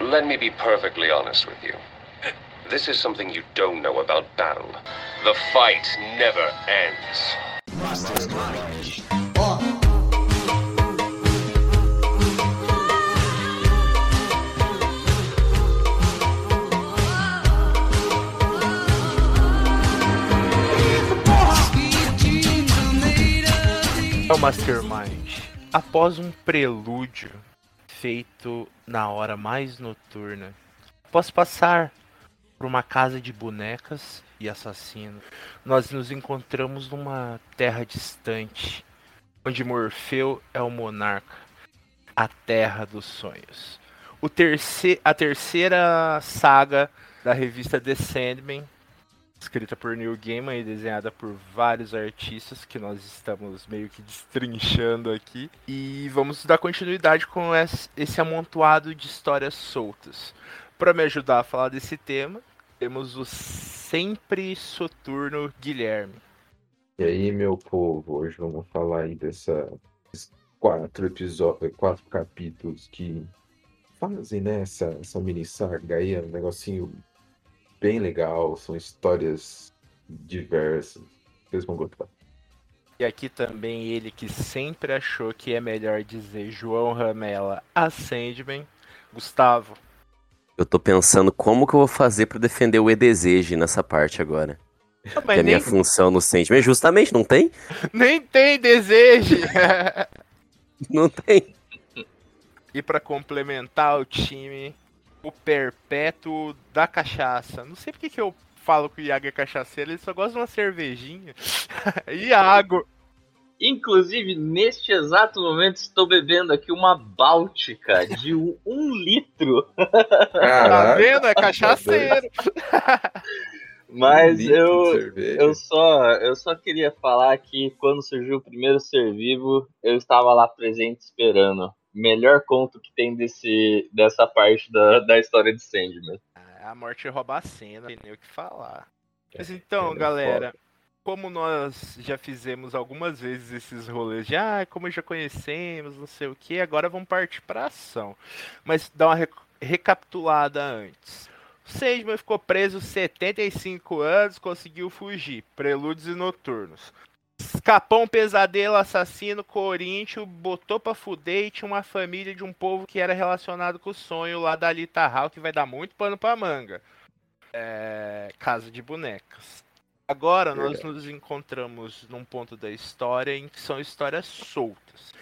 Let me be perfectly honest with you. This is something you don't know about battle. The fight never ends. É o Mastermind. Após um prelúdio feito na hora mais noturna, após passar por uma casa de bonecas e assassinos, nós nos encontramos numa terra distante, onde Morfeu é o monarca, a terra dos sonhos. O terce a terceira saga da revista The Sandman escrita por Neil Gaiman e desenhada por vários artistas que nós estamos meio que destrinchando aqui. E vamos dar continuidade com esse amontoado de histórias soltas. Para me ajudar a falar desse tema, temos o sempre soturno Guilherme. E aí, meu povo, hoje vamos falar aí dessa quatro episódios, quatro capítulos que fazem né, essa, essa mini saga aí, é um negocinho bem legal, são histórias diversas. Vocês vão gostar. E aqui também ele que sempre achou que é melhor dizer João Ramela a Sandman, Gustavo. Eu tô pensando como que eu vou fazer para defender o E-Desejo nessa parte agora. Ah, que é a minha função no Sandman. Justamente, não tem? Nem tem desejo! não tem. E para complementar o time, o perpétuo da cachaça. Não sei porque que eu falo que o Iago é cachaceiro, ele só gosta de uma cervejinha. Iago! Inclusive, neste exato momento, estou bebendo aqui uma Báltica de um, um litro. Caraca, tá vendo? É cachaceiro. Mas um eu, eu, só, eu só queria falar que quando surgiu o primeiro ser vivo, eu estava lá presente esperando melhor conto que tem desse, dessa parte da, da história de Sandman. A morte rouba a cena, não tem nem o que falar. Mas então, é galera, foda. como nós já fizemos algumas vezes esses rolês de ah, como já conhecemos, não sei o que, agora vamos partir para ação. Mas dá uma re recapitulada antes. O Sandman ficou preso 75 anos, conseguiu fugir. Prelúdios e noturnos. Escapou um pesadelo assassino Corinthians, botou pra fuder e tinha uma família de um povo que era relacionado com o sonho lá da Lita Hall, que vai dar muito pano pra manga. É... Casa de bonecas. Agora nós nos encontramos num ponto da história em que são histórias soltas.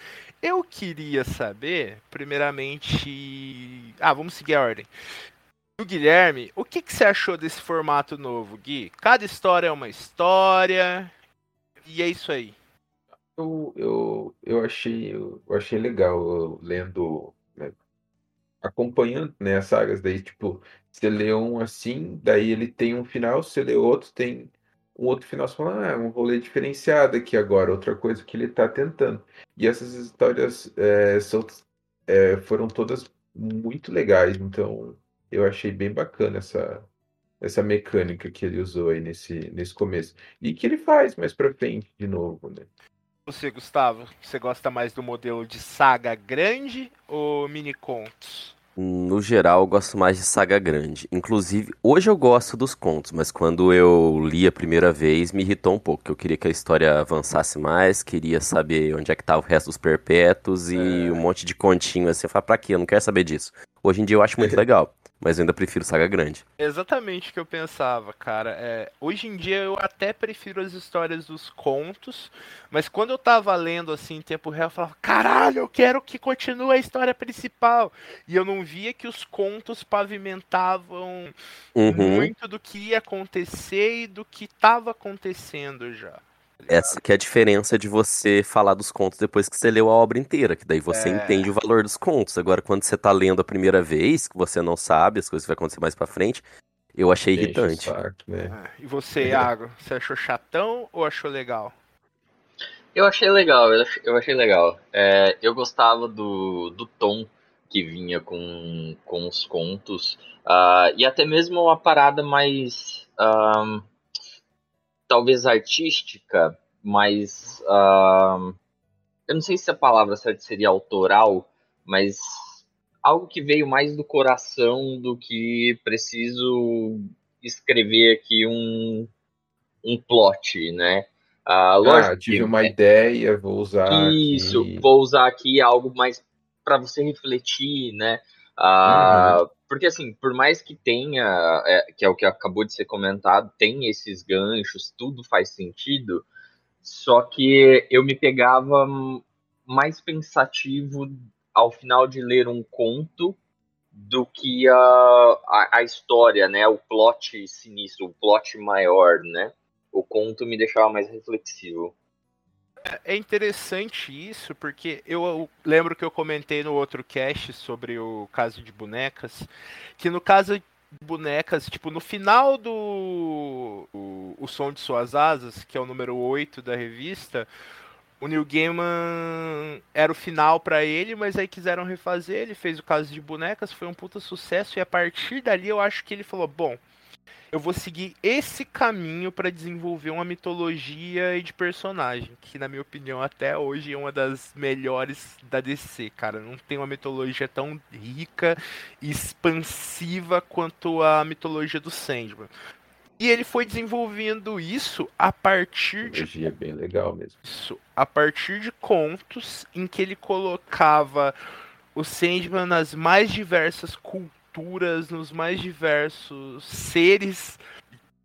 Eu queria saber, primeiramente. Ah, vamos seguir a ordem. O Guilherme, o que, que você achou desse formato novo, Gui? Cada história é uma história. E é isso aí. Eu, eu, eu, achei, eu achei legal lendo, né, acompanhando né, as sagas, daí, tipo, você lê um assim, daí ele tem um final, você lê outro, tem um outro final, você fala, ah, é um rolê diferenciado aqui agora, outra coisa que ele tá tentando. E essas histórias é, são, é, foram todas muito legais, então eu achei bem bacana essa, essa mecânica que ele usou aí nesse, nesse começo. E que ele faz mais pra frente de novo, né? Você, Gustavo, você gosta mais do modelo de saga grande ou mini contos? No geral, eu gosto mais de saga grande. Inclusive, hoje eu gosto dos contos, mas quando eu li a primeira vez, me irritou um pouco. Eu queria que a história avançasse mais, queria saber onde é que tava o resto dos perpétuos e é. um monte de continho assim. Eu falei, pra quê? Eu não quero saber disso. Hoje em dia eu acho muito legal mas eu ainda prefiro saga grande. Exatamente o que eu pensava, cara. É, hoje em dia eu até prefiro as histórias dos contos, mas quando eu tava lendo assim em tempo real, eu falava, caralho, eu quero que continue a história principal. E eu não via que os contos pavimentavam uhum. muito do que ia acontecer e do que tava acontecendo já. Essa que é a diferença de você falar dos contos depois que você leu a obra inteira, que daí você é... entende o valor dos contos. Agora, quando você tá lendo a primeira vez, que você não sabe as coisas que vai acontecer mais pra frente, eu achei irritante. Saco, né? ah, e você, Iago, você achou chatão ou achou legal? Eu achei legal, eu achei legal. É, eu gostava do, do tom que vinha com, com os contos, uh, e até mesmo uma parada mais. Uh, talvez artística, mas uh, eu não sei se a palavra certa seria autoral, mas algo que veio mais do coração do que preciso escrever aqui um, um plot, né? Ah, lógico, ah, tive uma ideia, vou usar. Isso, aqui. vou usar aqui algo mais para você refletir, né? Ah, uhum. Porque assim, por mais que tenha, é, que é o que acabou de ser comentado, tem esses ganchos, tudo faz sentido. Só que eu me pegava mais pensativo ao final de ler um conto do que a, a, a, história, né? O plot sinistro, o plot maior, né? O conto me deixava mais reflexivo. É, interessante isso, porque eu lembro que eu comentei no outro cast sobre o caso de bonecas, que no caso de bonecas, tipo, no final do o, o Som de Suas Asas, que é o número 8 da revista, o Neil Gaiman era o final para ele, mas aí quiseram refazer, ele fez o caso de bonecas, foi um puta sucesso, e a partir dali eu acho que ele falou, bom, eu vou seguir esse caminho para desenvolver uma mitologia e de personagem, que na minha opinião até hoje é uma das melhores da DC, cara. Não tem uma mitologia tão rica e expansiva quanto a mitologia do Sandman. E ele foi desenvolvendo isso a partir de. É bem legal mesmo. Isso. A partir de contos em que ele colocava o Sandman nas mais diversas culturas, nos mais diversos seres.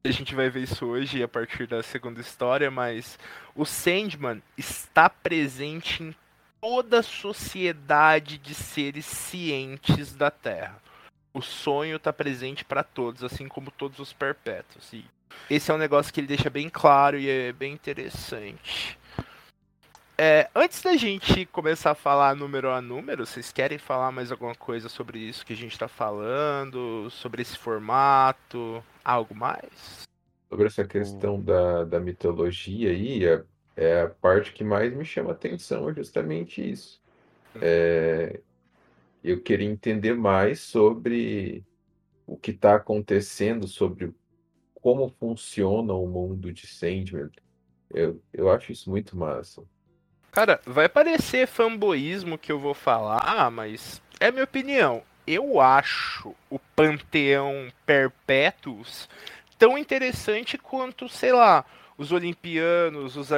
A gente vai ver isso hoje a partir da segunda história, mas o Sandman está presente em toda a sociedade de seres cientes da Terra o sonho está presente para todos, assim como todos os perpétuos. E esse é um negócio que ele deixa bem claro e é bem interessante. É, antes da gente começar a falar número a número, vocês querem falar mais alguma coisa sobre isso que a gente está falando? Sobre esse formato? Algo mais? Sobre essa questão da, da mitologia aí, é, é a parte que mais me chama atenção, é justamente isso. Hum. É, eu queria entender mais sobre o que está acontecendo, sobre como funciona o mundo de Sandman. Eu, eu acho isso muito massa. Cara, vai parecer fanboísmo que eu vou falar, mas é minha opinião. Eu acho o Panteão Perpétuos tão interessante quanto, sei lá, os Olimpianos, os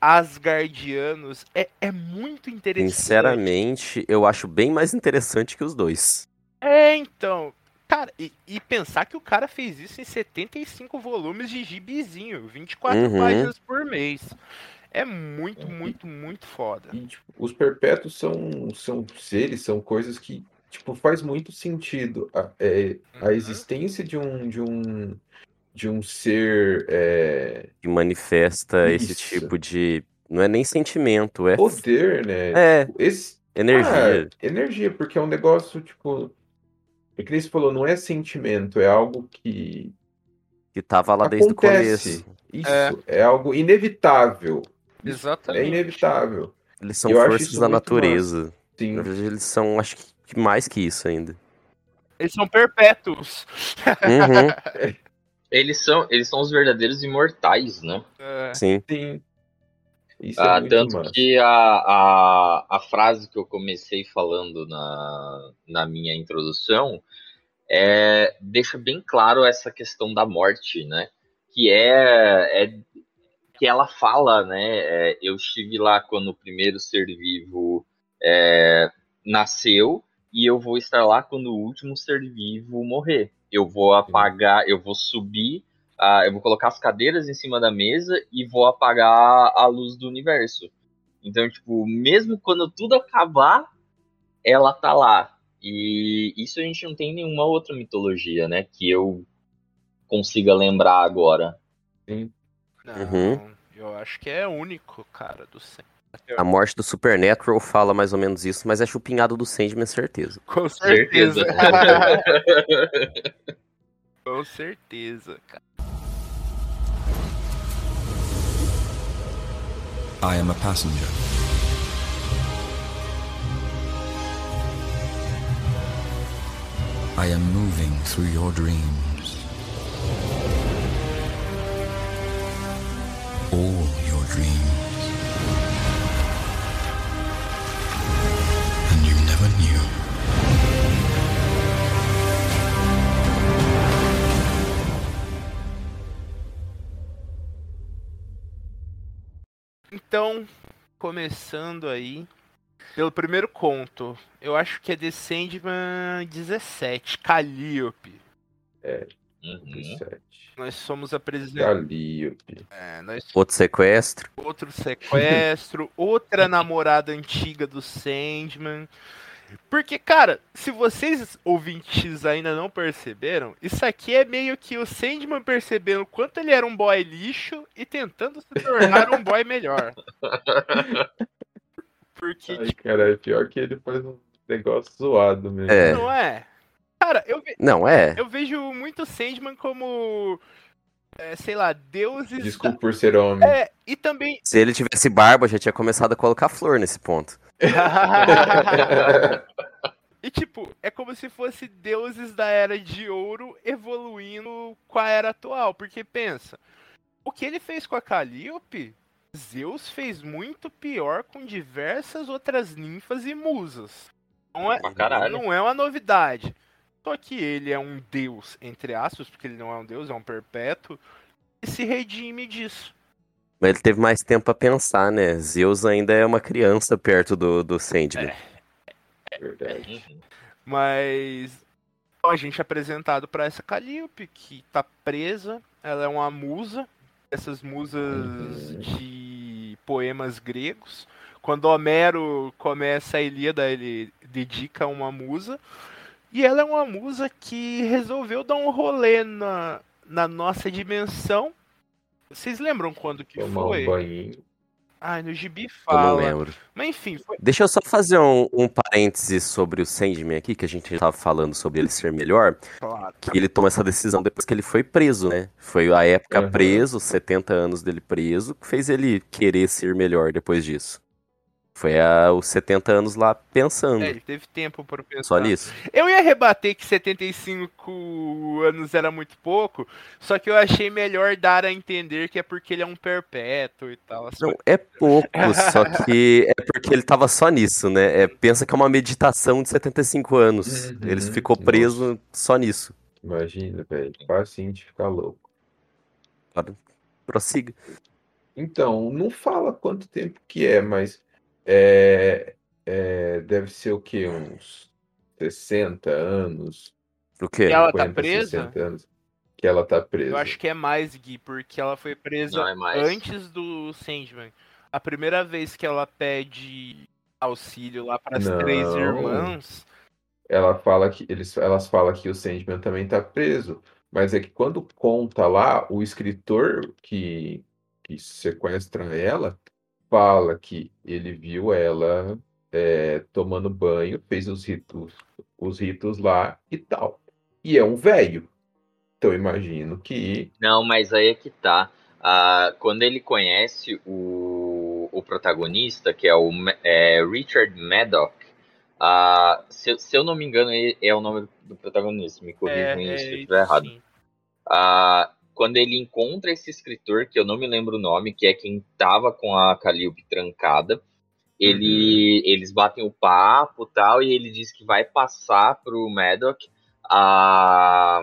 Asgardianos. É, é muito interessante. Sinceramente, eu acho bem mais interessante que os dois. É, então. Cara, e, e, pensar que o cara fez isso em 75 volumes de gibizinho, 24 uhum. páginas por mês. É muito, muito, muito foda. E, tipo, os perpétuos são, são seres, são coisas que, tipo, faz muito sentido. A, é, a uhum. existência de um, de um de um ser é... que manifesta Isso. esse tipo de não é nem sentimento, é poder, né? É. Tipo, esse... energia. Ah, energia, porque é um negócio tipo é que você falou, não é sentimento, é algo que que tava lá Acontece. desde o começo. Isso, é, é algo inevitável. Exatamente. É inevitável. Eles são Eu forças da natureza. Sim. Eles são, acho que mais que isso ainda. Eles são perpétuos. Uhum. Eles são, eles são os verdadeiros imortais, né? É. Sim. Sim. Isso ah, é tanto massa. que a, a, a frase que eu comecei falando na, na minha introdução é, deixa bem claro essa questão da morte, né? Que é, é que ela fala, né? É, eu estive lá quando o primeiro ser vivo é, nasceu e eu vou estar lá quando o último ser vivo morrer. Eu vou apagar, eu vou subir, uh, eu vou colocar as cadeiras em cima da mesa e vou apagar a luz do universo. Então, tipo, mesmo quando tudo acabar, ela tá lá. E isso a gente não tem nenhuma outra mitologia, né? Que eu consiga lembrar agora. Sim. Não, uhum. eu acho que é único, cara, do sempre. A morte do Supernatural fala mais ou menos isso, mas é chupinhado do Sandman, certeza. Com certeza. Com certeza, cara. I am a passenger. I am moving through your dreams. all your dreams. And you never knew. Então, começando aí pelo primeiro conto, eu acho que é The Sandman 17, Calliope. É, Uhum. 17. Nós somos apresentados. É, nós Outro sequestro. outro sequestro, outra namorada antiga do Sandman. Porque, cara, se vocês ouvintes ainda não perceberam, isso aqui é meio que o Sandman percebendo quanto ele era um boy lixo e tentando se tornar um boy melhor. Porque, Ai, tipo, cara, é pior que ele faz um negócio zoado mesmo. É. não é? Cara, eu, ve- Não, é. eu vejo muito Sandman como, é, sei lá, deuses. Desculpa por ser homem. É, e também. Se ele tivesse barba, já tinha começado a colocar flor nesse ponto. E tipo, é como se fosse deuses da era de ouro evoluindo com a era atual. Porque pensa, o que ele fez com a Calliope, Zeus fez muito pior com diversas outras ninfas e musas. Não é, não é uma novidade. Só que ele é um deus, entre aspas, porque ele não é um deus, é um perpétuo, e se redime disso. Mas ele teve mais tempo pra pensar, né? Zeus ainda é uma criança perto do, do Sandman. Verdade. Uhum. Mas então, a gente é apresentado para essa Calliope que tá presa. Ela é uma musa, essas musas Uhum. de poemas gregos. Quando Homero começa a Ilíada, ele dedica uma musa. E ela é uma musa que resolveu dar um rolê na, na nossa dimensão. Vocês lembram quando que Tomar foi? um banhinho. Ai, no gibi Eu não fala. lembro. Mas enfim, foi, Deixa eu só fazer um, um parênteses sobre o Sandman aqui, que a gente tava falando sobre ele ser melhor. claro. Que ele toma essa decisão depois que ele foi preso, né? Foi a época Uhum. preso, 70 anos dele preso, que fez ele querer ser melhor depois disso. Foi a, os 70 anos lá pensando. É, ele teve tempo para pensar. Só nisso. Eu ia rebater que 75 anos era muito pouco, só que eu achei melhor dar a entender que é porque ele é um perpétuo e tal. as Não, é pouco, só que é porque ele tava só nisso, né? É, pensa que é uma meditação de 75 anos. Uhum. Ele ficou Nossa. preso só nisso. Imagina, velho. Facinho de ficar louco. Prossiga. Então, não fala quanto tempo que é, mas é, é, deve ser o quê? Uns 60 anos? O quê? E ela tá 50, presa? 60 anos que ela tá presa. Eu acho que é mais, Gui, porque ela foi presa é antes do Sandman. A primeira vez que ela pede auxílio lá para as três irmãs. Ela fala que eles, elas falam que o Sandman também tá preso, mas é que quando conta lá, o escritor que, que sequestra ela fala que ele viu ela é, tomando banho, fez os ritos, os ritos lá e tal. E é um velho. Então eu imagino que Não, mas aí é que tá. Ah, quando ele conhece o, o protagonista, que é o é, Richard Maddock, ah, se, eu- se eu não me engano, ele é o nome do protagonista. Me corrijam É, se eu é, estiver errado. sim. Ah, quando ele encontra esse escritor, que eu não me lembro o nome, que é quem tava com a Calliope trancada, ele, eles batem o papo tal, e ele diz que vai passar pro Maddock a,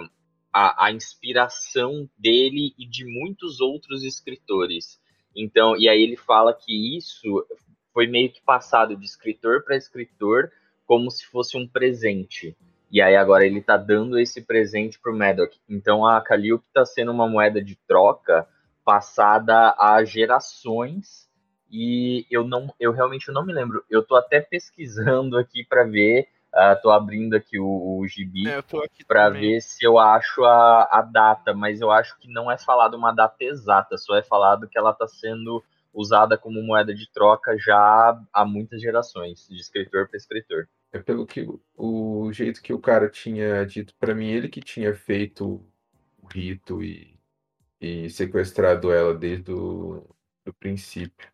a, a inspiração dele e de muitos outros escritores. Então, e aí ele fala que isso foi meio que passado de escritor para escritor como se fosse um presente. E aí agora ele tá dando esse presente pro Maddock. Então a Calliope tá sendo uma moeda de troca passada a gerações e eu não eu realmente não me lembro. Eu tô até pesquisando aqui para ver, ah, tô abrindo aqui o, o gibi É, para ver se eu acho a, a data, mas eu acho que não é falado uma data exata, só é falado que ela está sendo usada como moeda de troca já há muitas gerações, de escritor para escritor. É pelo que o- jeito que o cara tinha dito pra mim, ele que tinha feito o rito e, e sequestrado ela desde o do princípio.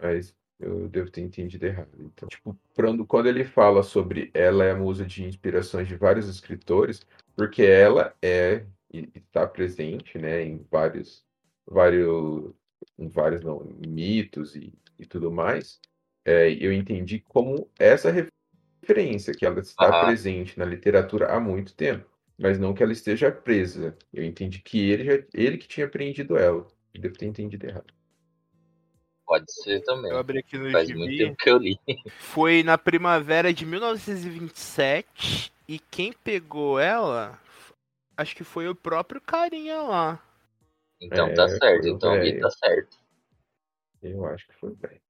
Mas eu devo ter entendido errado. Então, tipo, quando, quando ele fala sobre ela é a musa de inspirações de vários escritores, porque ela é e está presente, né, em vários, vários, em vários não, mitos e, e tudo mais. É, eu entendi como essa referência, que ela está Aham. presente na literatura há muito tempo, mas não que ela esteja presa. Eu entendi que ele, já, ele que tinha prendido ela. Eu devo ter entendido errado. Pode ser também. Eu abri aqui no Faz muito tempo que eu li. Foi na primavera de 1927 e quem pegou ela, acho que foi o próprio carinha lá. Então É, tá certo, o então ali velho. tá certo. Eu acho que foi bem.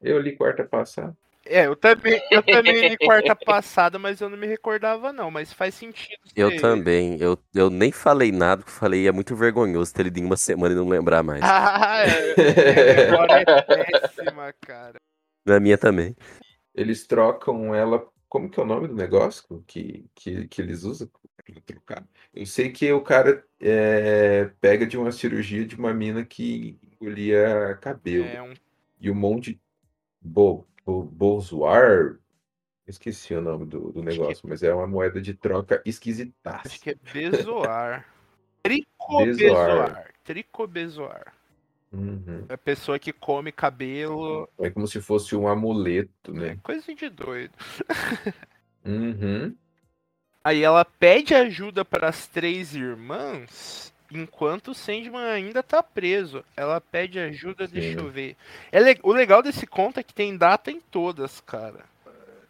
Eu li quarta passada. É, eu também, eu também li quarta passada, mas eu não me recordava não, mas faz sentido. Eu também. Eu, eu nem falei nada, porque eu falei é muito vergonhoso ter lido em uma semana e não lembrar mais. Ah, é. A memória é péssima, cara. Na minha também. Eles trocam ela. Como que é o nome do negócio que, que, que eles usam pra trocar? Eu sei que o cara é, pega de uma cirurgia de uma mina que engolia cabelo. É um E um monte de bo, Bolsoar. Esqueci o nome do, do que- negócio, mas é uma moeda de troca esquisitaça. Acho que é bezoar. Tricobezoar. Tricobezoar. Uhum. É a pessoa que come cabelo. É como se fosse um amuleto, É né? coisa de doido. Uhum. Aí ela pede ajuda para as três irmãs, enquanto o Sandman ainda tá preso. Ela pede ajuda, deixa Sim. eu ver. É le- O legal desse conto é que tem data em todas, cara.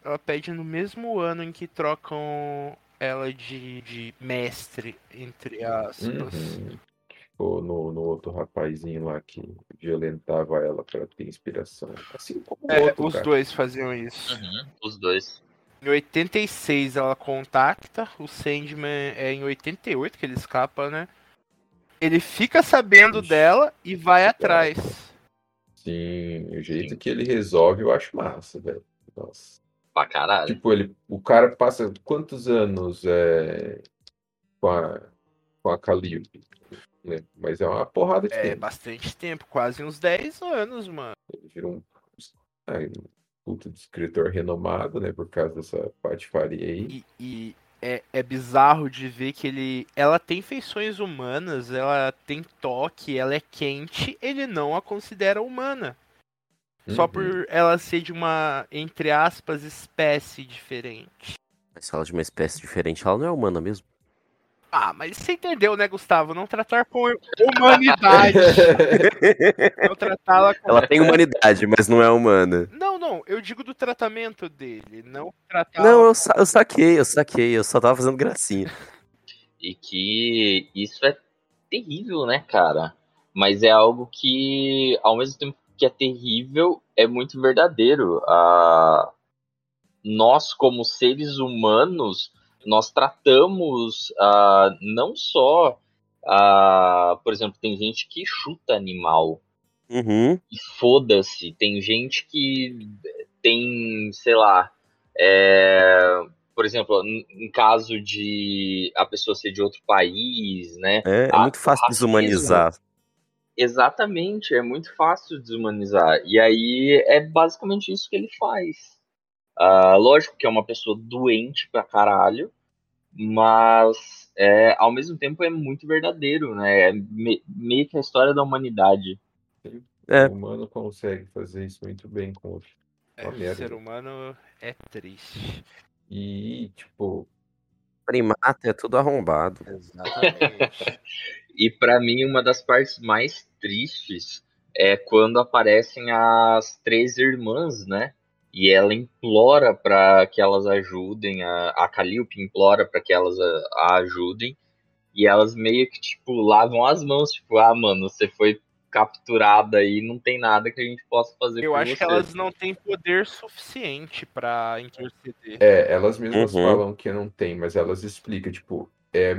Ela pede no mesmo ano em que trocam ela de, de mestre, entre aspas. Uhum. Ficou no, no outro rapazinho lá que violentava ela para ter inspiração. Assim como o É, outro, os cara. dois faziam isso. Uhum, os dois. Em 86 ela contacta, o Sandman é em 88 que ele escapa, né? Ele fica sabendo Ixi. dela e vai atrás. Sim, o jeito que ele resolve eu acho massa, velho. Nossa. Pra caralho. Tipo, ele, o cara passa quantos anos é, com a, com a Calliope? Né? Mas é uma porrada de É tempo. bastante tempo, quase uns 10 anos, mano. Ele virou um, ah, um puta de escritor renomado, né? Por causa dessa patifaria aí. E, e é, é bizarro de ver que ele. Ela tem feições humanas, ela tem toque, ela é quente, ele não a considera humana. Só Uhum. por ela ser de uma, entre aspas, espécie diferente. Mas fala de uma espécie diferente, ela não é humana mesmo. Ah, mas você entendeu, né, Gustavo? Não tratar com humanidade. não tratá-la com. Ela tem humanidade, mas não é humana. Não, não, eu digo do tratamento dele, não tratar. Não, eu, sa- eu saquei, eu saquei, eu só tava fazendo gracinha. E que isso é terrível, né, cara? Mas é algo que, ao mesmo tempo que é terrível, é muito verdadeiro. Ah, nós, como seres humanos, nós tratamos ah, não só. ah, por exemplo, tem gente que chuta animal. Uhum. e foda-se. Tem gente que tem, sei lá, é, por exemplo, em, caso de a pessoa ser de outro país, né? É, é muito fácil desumanizar. Exatamente, é muito fácil desumanizar. E aí é basicamente isso que ele faz. Ah, lógico que é uma pessoa doente pra caralho, mas é, ao mesmo tempo é muito verdadeiro, né? É me- meio que a história da humanidade. É. O humano consegue fazer isso muito bem com o É, o merda. ser humano é triste. E, tipo, Primata é tudo arrombado. Exatamente. E pra mim, uma das partes mais tristes é quando aparecem as três irmãs, né? E ela implora para que elas ajudem, a, a Calliope implora para que elas a, a ajudem. E elas meio que, tipo, lavam as mãos, tipo, ah, mano, você foi capturada aí, não tem nada que a gente possa fazer Eu acho você. que elas não têm poder suficiente pra interceder. É, elas mesmas Uhum. falam que não tem, mas elas explicam, tipo, é,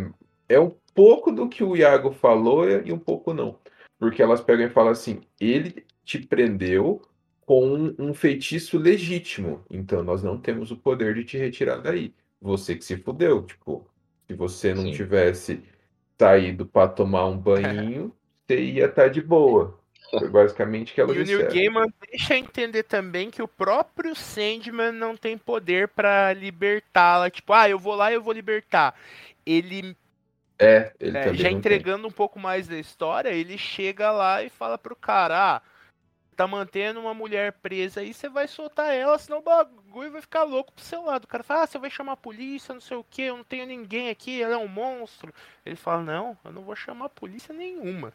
é um pouco do que o Iago falou e um pouco não. Porque elas pegam e falam assim, ele te prendeu com um feitiço legítimo, então nós não temos o poder de te retirar daí. Você que se fudeu, tipo, se você não Sim. tivesse saído pra tomar um banho, você ia estar de boa. Foi basicamente o que elas E o disseram. Gaiman deixa entender também que o próprio Sandman não tem poder pra libertá-la. Tipo, ah, eu vou lá e eu vou libertar. Ele, É, ele é, já não tem. entregando um pouco mais da história, ele chega lá e fala pro cara, ah, tá mantendo uma mulher presa aí, você vai soltar ela, senão o bagulho vai ficar louco pro seu lado. O cara fala, ah, você vai chamar a polícia, não sei o que, eu não tenho ninguém aqui, ela é um monstro. Ele fala, não, eu não vou chamar a polícia nenhuma.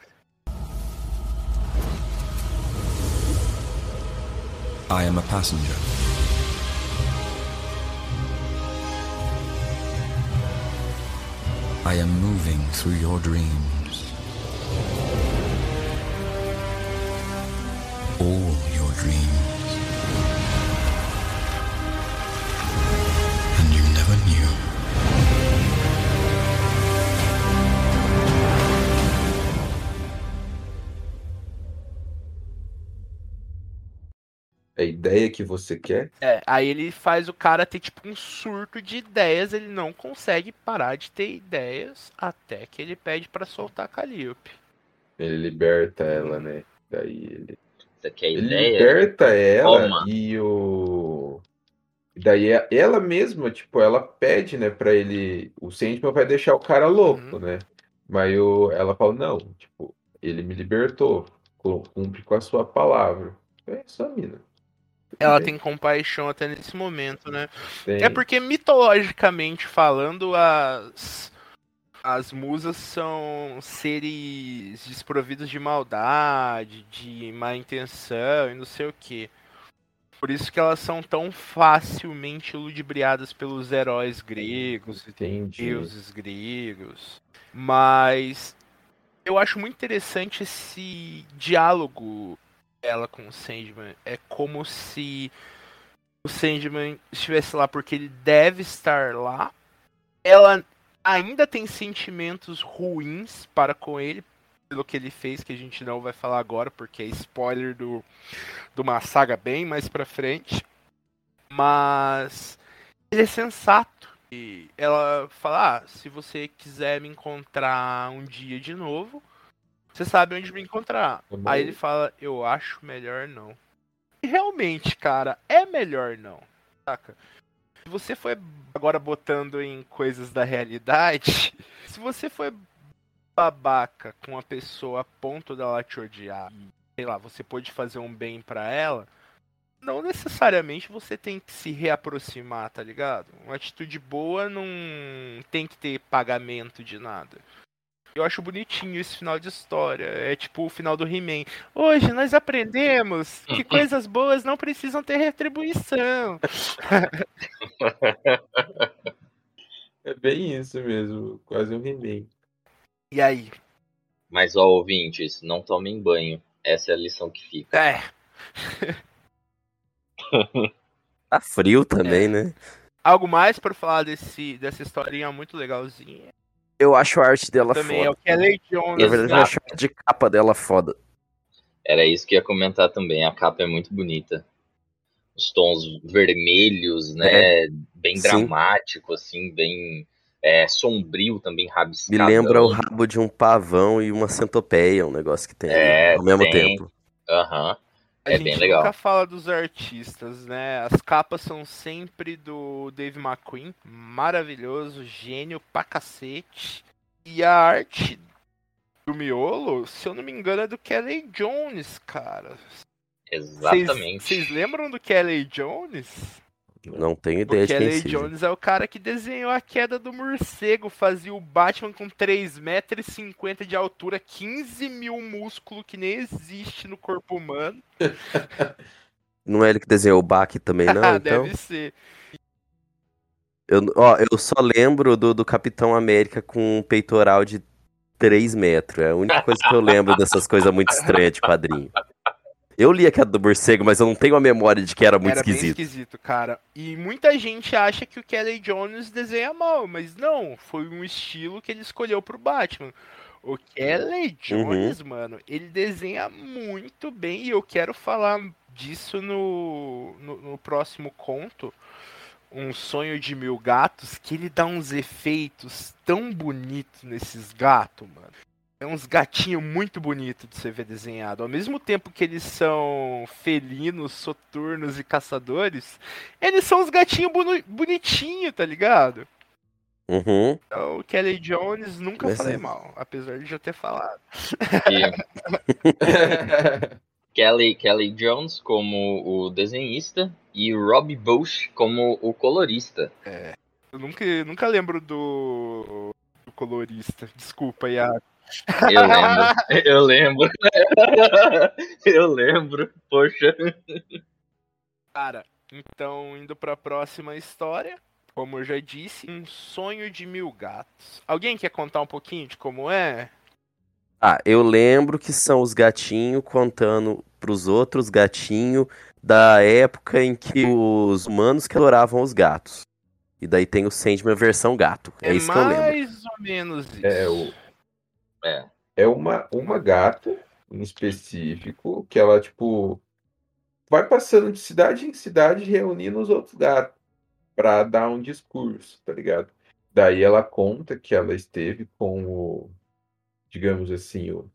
I am a passenger. I am moving through your dreams. All your dreams. A ideia que você quer? É, aí ele faz o cara ter tipo um surto de ideias, ele não consegue parar de ter ideias até que ele pede pra soltar a Calliope. Ele liberta ela, né? Daí ele, Você quer ele ideia? liberta ela Toma. e o. e Daí é- ela mesma, tipo, ela pede, né, pra ele. O Sandman vai deixar o cara louco, Uhum. né? Mas o... ela fala, não, tipo, ele me libertou. cu- Cumpre com a sua palavra. É isso, a mina. Ela tem compaixão até nesse momento, né? Tem. É porque mitologicamente falando, as as musas são seres desprovidos de maldade, de má intenção e não sei o que. Por isso que elas são tão facilmente ludibriadas pelos heróis gregos e Entendi. deuses gregos. Mas eu acho muito interessante esse diálogo dela com o Sandman. É como se o Sandman estivesse lá porque ele deve estar lá. Ela ainda tem sentimentos ruins para com ele pelo que ele fez, que a gente não vai falar agora, porque é spoiler do, de uma saga bem mais pra frente. Mas ele é sensato. E ela fala: ah, se você quiser me encontrar um dia de novo, você sabe onde me encontrar. Aí ele fala: eu acho melhor não. E realmente, cara, é melhor não. Saca? Se você foi agora botando em coisas da realidade, se você foi babaca com a pessoa a ponto dela te odiar, sei lá, você pode fazer um bem pra ela, não necessariamente você tem que se reaproximar, tá ligado? Uma atitude boa não tem que ter pagamento de nada. Eu acho bonitinho esse final de história. É tipo o final do He-Man. Hoje nós aprendemos que coisas boas não precisam ter retribuição. É bem isso mesmo. Quase um remake. E aí? Mas, ó, ouvintes, não tomem banho. Essa é a lição que fica. É. Tá frio também, né? Algo mais pra falar desse, dessa historinha muito legalzinha? Eu acho a arte dela Também é o foda. Kelly Jones. Na verdade, eu acho a arte de capa dela foda. Era isso que eu ia comentar também. A capa é muito bonita. Os tons vermelhos, né? Bem Sim. dramático, assim, bem é, sombrio também, Me rabiscado. lembra o rabo de um pavão e uma centopeia, um negócio que tem É, ao mesmo tem. tempo. Aham. A É gente bem legal. nunca fala dos artistas, né? As capas são sempre do Dave McQueen, maravilhoso, gênio pra cacete. E a arte do miolo, se eu não me engano, é do Kelly Jones, cara. Exatamente. Vocês lembram do Kelly Jones? Não tenho ideia de quem Kelly seja. Jones é o cara que desenhou a queda do morcego, fazia o Batman com 3,50 metros de altura, 15 mil músculo que nem existe no corpo humano. Não é ele que desenhou o Bach também, não? então? Deve ser. Eu, ó, eu só lembro do, do Capitão América com um peitoral de 3 metros. É a única coisa que eu lembro dessas coisas muito estranhas de quadrinho. Eu li a queda do morcego, mas eu não tenho a memória de que era muito Era esquisito. esquisito, cara. E muita gente acha que o Kelly Jones desenha mal, mas não, foi um estilo que ele escolheu pro Batman. O Kelly Jones, mano, ele desenha muito bem e eu quero falar disso no, no, no próximo conto. Um sonho de mil gatos, que ele dá uns efeitos tão bonitos nesses gatos, mano. É uns gatinhos muito bonitos de você ver desenhado. Ao mesmo tempo que eles são felinos, soturnos e caçadores, eles são uns gatinhos boni bonitinhos, tá ligado? Uhum. Então, o Kelly Jones nunca Mas falei é. mal, apesar de já ter falado. Kelly, Kelly Jones como o desenhista e Robbie Bush como o colorista. Eu nunca, nunca lembro do, do colorista. Desculpa, Iago. Eu lembro. Eu lembro. Eu lembro. Poxa. Cara, então indo pra próxima história. Como eu já disse, um sonho de mil gatos. Alguém quer contar um pouquinho de como é? Ah, eu lembro que são os gatinhos contando pros outros gatinhos da época em que os humanos que adoravam os gatos. E daí tem o Sandman versão gato. É, isso que eu lembro. mais ou menos isso. É, o, É. é uma, uma gata em específico que ela, tipo, vai passando de cidade em cidade reunindo os outros gatos pra dar um discurso, tá ligado? Daí ela conta que ela esteve com o, digamos assim, o,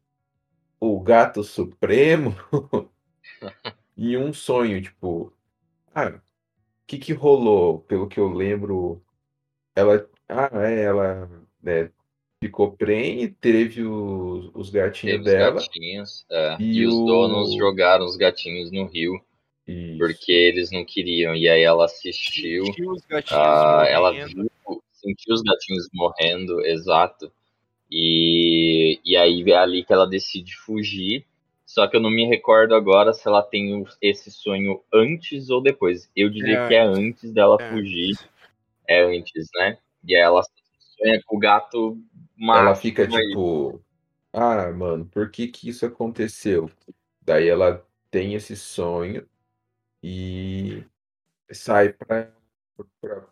o gato supremo em um sonho, tipo, ah, que que rolou? Pelo que eu lembro, ela, ah, é, ela, né, ficou prenhe, teve os, os gatinhos Teve os dela. gatinhos. é, E e, os o- donos jogaram os gatinhos no rio. Isso. Porque eles não queriam. E aí ela assistiu. Sentiu os gatinhos ah, ela morrendo. viu, sentiu os gatinhos morrendo, exato. E, e aí é ali que ela decide fugir. Só que eu não me recordo agora se ela tem esse sonho antes ou depois. Eu diria É que é antes dela É. fugir. É antes, né? E aí ela sonha com o gato macho. Ela fica tipo, ah, mano, por que que isso aconteceu? Daí ela tem esse sonho e sai para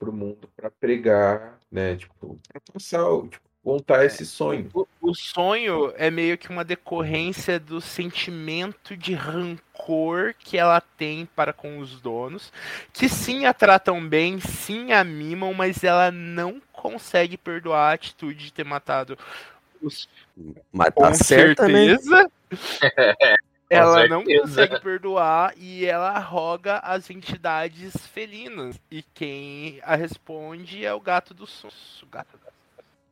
o mundo para pregar, né? Tipo, para passar, o- tipo, contar esse sonho. O, o sonho é meio que uma decorrência do sentimento de rancor que ela tem para com os donos, que sim a tratam bem, sim a mimam, mas ela não consegue perdoar a atitude de ter matado os Mas com tá certa, né? certeza. ela não consegue perdoar e ela roga as entidades felinas. E quem a responde é o gato do sonho. O gato da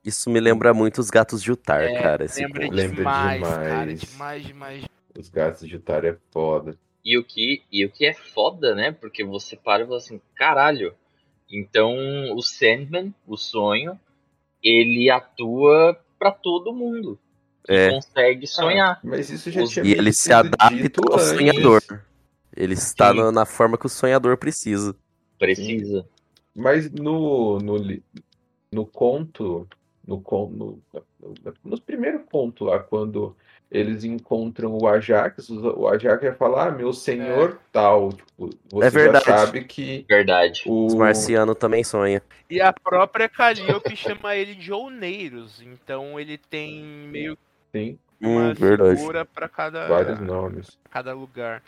Isso me lembra muito os gatos de Utar, É, cara. Esse Lembra conto. Lembra demais, cara. demais. Demais, demais. Os gatos de Utar é foda. E o que, e o que é foda, né? Porque você para e fala assim, caralho. Então o Sandman, o sonho, ele atua pra todo mundo. É. consegue sonhar. Ah, mas isso já Os- tinha E ele se adapta ao antes. sonhador. Ele está Sim. na, na forma que o sonhador precisa. Precisa. Mas no, no, no conto, no, no, no, nos primeiros contos lá, quando eles encontram o Ajax, o Ajax vai falar, ah, meu senhor tal. Tipo, você É verdade. já sabe que Verdade. o. Os marcianos também sonham. E a própria Calliope chama ele de Oneiros. Então ele tem meio que Sim, uma Hum, verdade. figura pra cada, vários nomes. cada lugar.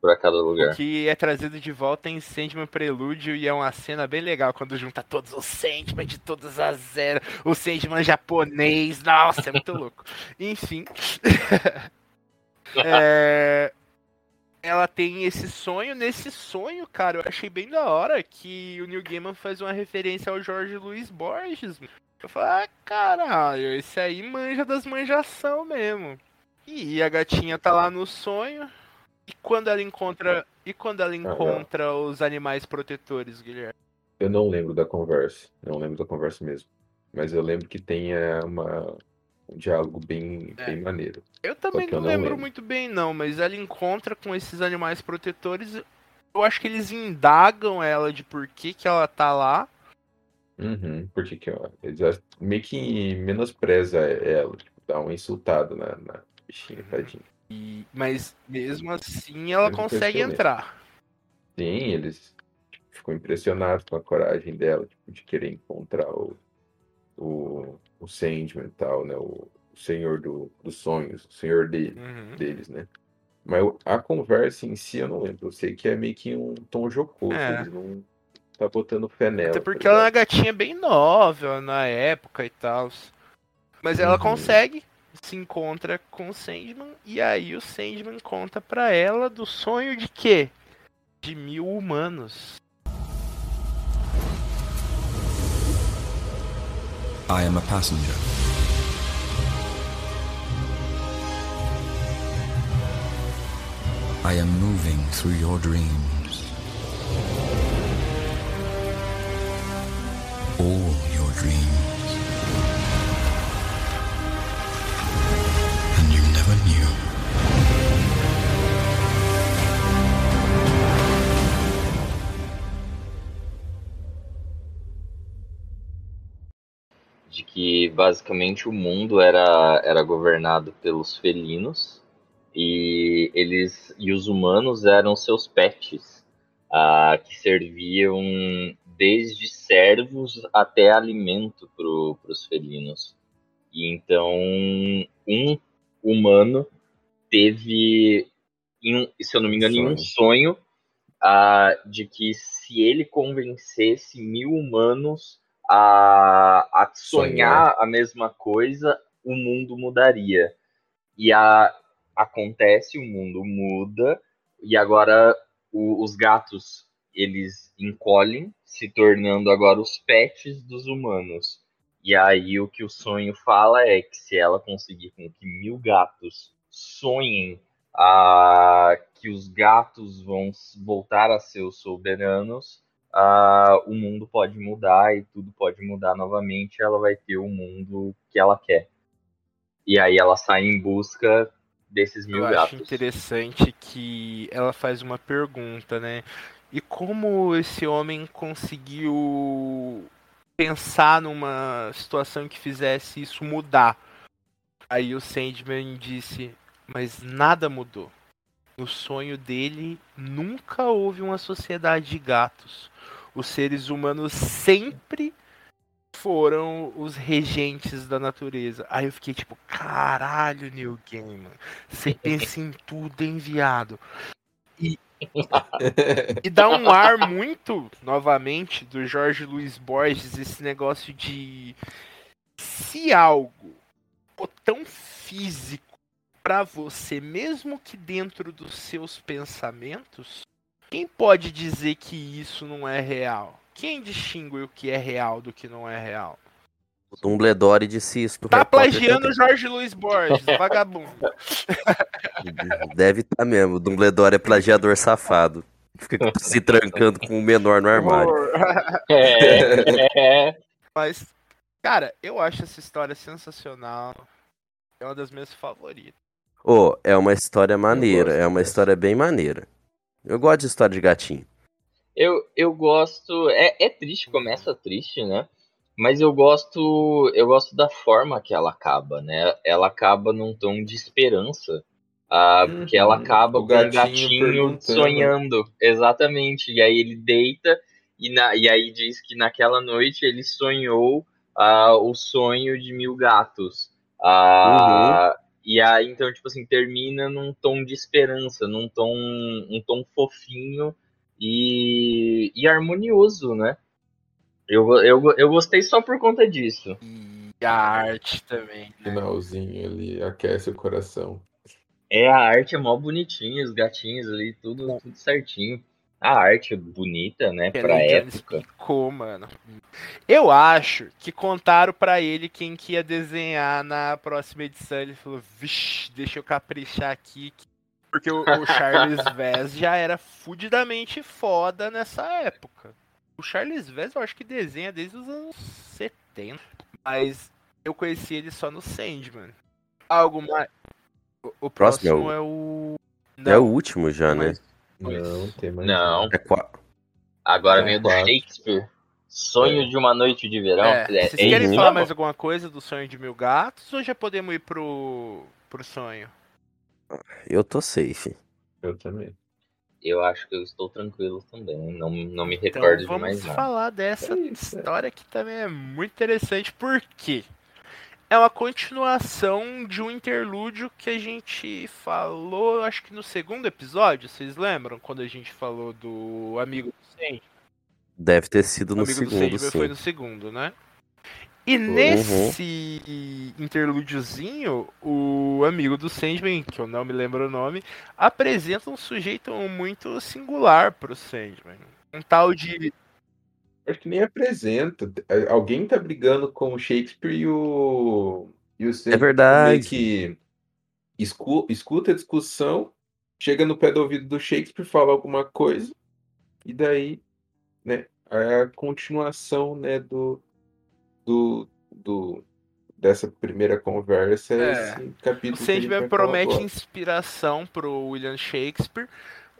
Pra cada O lugar. que é trazido de volta em Sandman Prelúdio e é uma cena bem legal quando junta todos os Sandman de todas as eras, o Sandman japonês, nossa, é muito louco. Enfim. É, Ela tem esse sonho, nesse sonho, cara, eu achei bem da hora que o Neil Gaiman faz uma referência ao Jorge Luiz Borges. Eu falei, ah, caralho, esse aí manja das manjação mesmo. E a gatinha tá lá no sonho. E quando ela encontra. E quando ela encontra os animais protetores, Guilherme? Eu não lembro da conversa. Não lembro da conversa mesmo. Mas eu lembro que tem é, uma, um diálogo bem, É. bem maneiro. Eu também que eu não não lembro, lembro. muito bem, não, mas ela encontra com esses animais protetores. Eu acho que eles indagam ela de por que, que ela tá lá. Uhum, porque que, eles já meio que menospreza ela, tipo, dá uma insultada na, na bichinha, tadinha. E- mas mesmo assim ela consegue entrar. Sim, eles ficam impressionados com a coragem dela, tipo, de querer encontrar o, o, o Sandman e tal, né? O, o senhor do, dos sonhos, o senhor dele, Uhum. deles, né? Mas a conversa em si eu não lembro. Eu sei que é meio que um tom jocoso, É. eles não tá botando fé nela. Até tá porque ela é uma gatinha bem nova na época e tal. Mas ela Uhum. consegue, se encontra com o Sandman, e aí o Sandman conta pra ela do sonho de quê? De mil humanos. I am a passenger. I am moving through your dreams. All your dreams. Que basicamente o mundo era, era governado pelos felinos e eles e os humanos eram seus pets, ah, que serviam desde servos até alimento para os felinos. E então um humano teve, em- se eu não me engano, em um sonho ah, de que se ele convencesse mil humanos a, a sonhar a mesma coisa, o mundo mudaria. E a, acontece, o mundo muda, e agora o- os gatos eles encolhem, se tornando agora os pets dos humanos. E aí o que o sonho fala é que se ela conseguir com que mil gatos sonhem ah, que os gatos vão voltar a ser os soberanos, o mundo pode mudar e tudo pode mudar novamente. Ela vai ter o mundo que ela quer. E aí ela sai em busca desses mil Eu acho gatos. interessante que ela faz uma pergunta, né? E como esse homem conseguiu pensar numa situação que fizesse isso mudar? Aí o Sandman disse: Mas nada mudou. No sonho dele nunca houve uma sociedade de gatos. Os seres humanos sempre foram os regentes da natureza. Aí eu fiquei tipo, caralho, New Game. Você pensa em tudo, enviado. E, e dá um ar muito, novamente, do Jorge Luiz Borges, esse negócio de se algo tão físico pra você, mesmo que dentro dos seus pensamentos, quem pode dizer que isso não é real? Quem distingue o que é real do que não é real? Dumbledore disse isso. Tá plagiando Jorge Luiz Borges, vagabundo. Deve estar mesmo. O Dumbledore é plagiador safado. Fica se trancando com o menor no armário. É, é. Mas, cara, eu acho essa história sensacional. É uma das minhas favoritas. Ô, é uma história maneira. É uma história bem maneira. Eu gosto de história de gatinho. Eu, eu gosto. É, é triste, começa triste, né? Mas eu gosto. Eu gosto da forma que ela acaba, né? Ela acaba num tom de esperança. Ah, porque ela Uhum. acaba O com um gatinho gatinho sonhando. Exatamente. E aí ele deita e, na, e aí diz que naquela noite ele sonhou ah, o sonho de mil gatos. Ah, E aí, então, tipo assim, termina num tom de esperança, num tom, um tom fofinho e, e harmonioso, né? Eu, eu, eu gostei só por conta disso. E a arte também. né? Finalzinho ali, aquece o coração. É, a arte é mó bonitinha, os gatinhos ali, tudo, tudo certinho. A arte é bonita, né, a pra época. explicou, mano. Eu acho que contaram pra ele quem que ia desenhar na próxima edição. Ele falou, vixi, deixa eu caprichar aqui. Porque o, o Charles Vez já era fudidamente foda nessa época. O Charles Vez eu acho que desenha desde os anos 70. Mas eu conheci ele só no Sandman. Algo mais. O, o Próximo é próximo o- é o. É o último já, né? Não, tem mais. Não. É Agora É, vem o. Shakespeare. Sonho de uma noite de verão. É, É, vocês é querem falar mais alguma coisa do sonho de mil gatos ou já podemos ir pro, pro sonho? Eu tô safe. Eu também. Eu acho que eu estou tranquilo também. Não, não me Então recordo de vamos mais nada. falar dessa É isso, é. história que também é muito interessante, porque é uma continuação de um interlúdio que a gente falou, acho que no segundo episódio, vocês lembram? Quando a gente falou do amigo do Sandman? Deve ter sido O no amigo do segundo, Sandman foi sim. no segundo, né? E nesse Uhum. interlúdiozinho, o amigo do Sandman, que eu não me lembro o nome, apresenta um sujeito muito singular pro Sandman. Um tal de. Acho que nem apresenta. É, Alguém tá brigando com o Shakespeare e o. E o Sandman verdade. meio que escu- escuta a discussão, chega no pé do ouvido do Shakespeare, fala alguma coisa, e daí, né, é a continuação, né, do, do, do dessa primeira conversa, é É. esse O capítulo gente Sandman promete agora. inspiração pro William Shakespeare,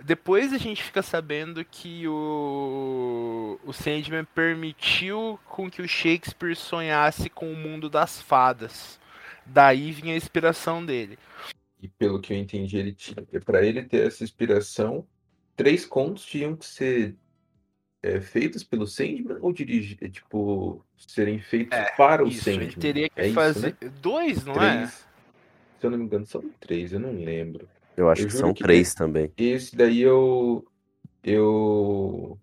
Depois a gente fica sabendo que o, o Sandman permitiu com que o Shakespeare sonhasse com o mundo das fadas. Daí vinha a inspiração dele. E pelo que eu entendi, ele tinha, para ele ter essa inspiração, três contos tinham que ser é, feitos pelo Sandman ou dirigir, é, tipo, serem feitos para o Isso, Sandman. ele teria que É isso, fazer. né? Dois, não é? Três. Se eu não me engano, são três, eu não lembro. Eu acho Eu que são que três também. Esse daí eu. Eu.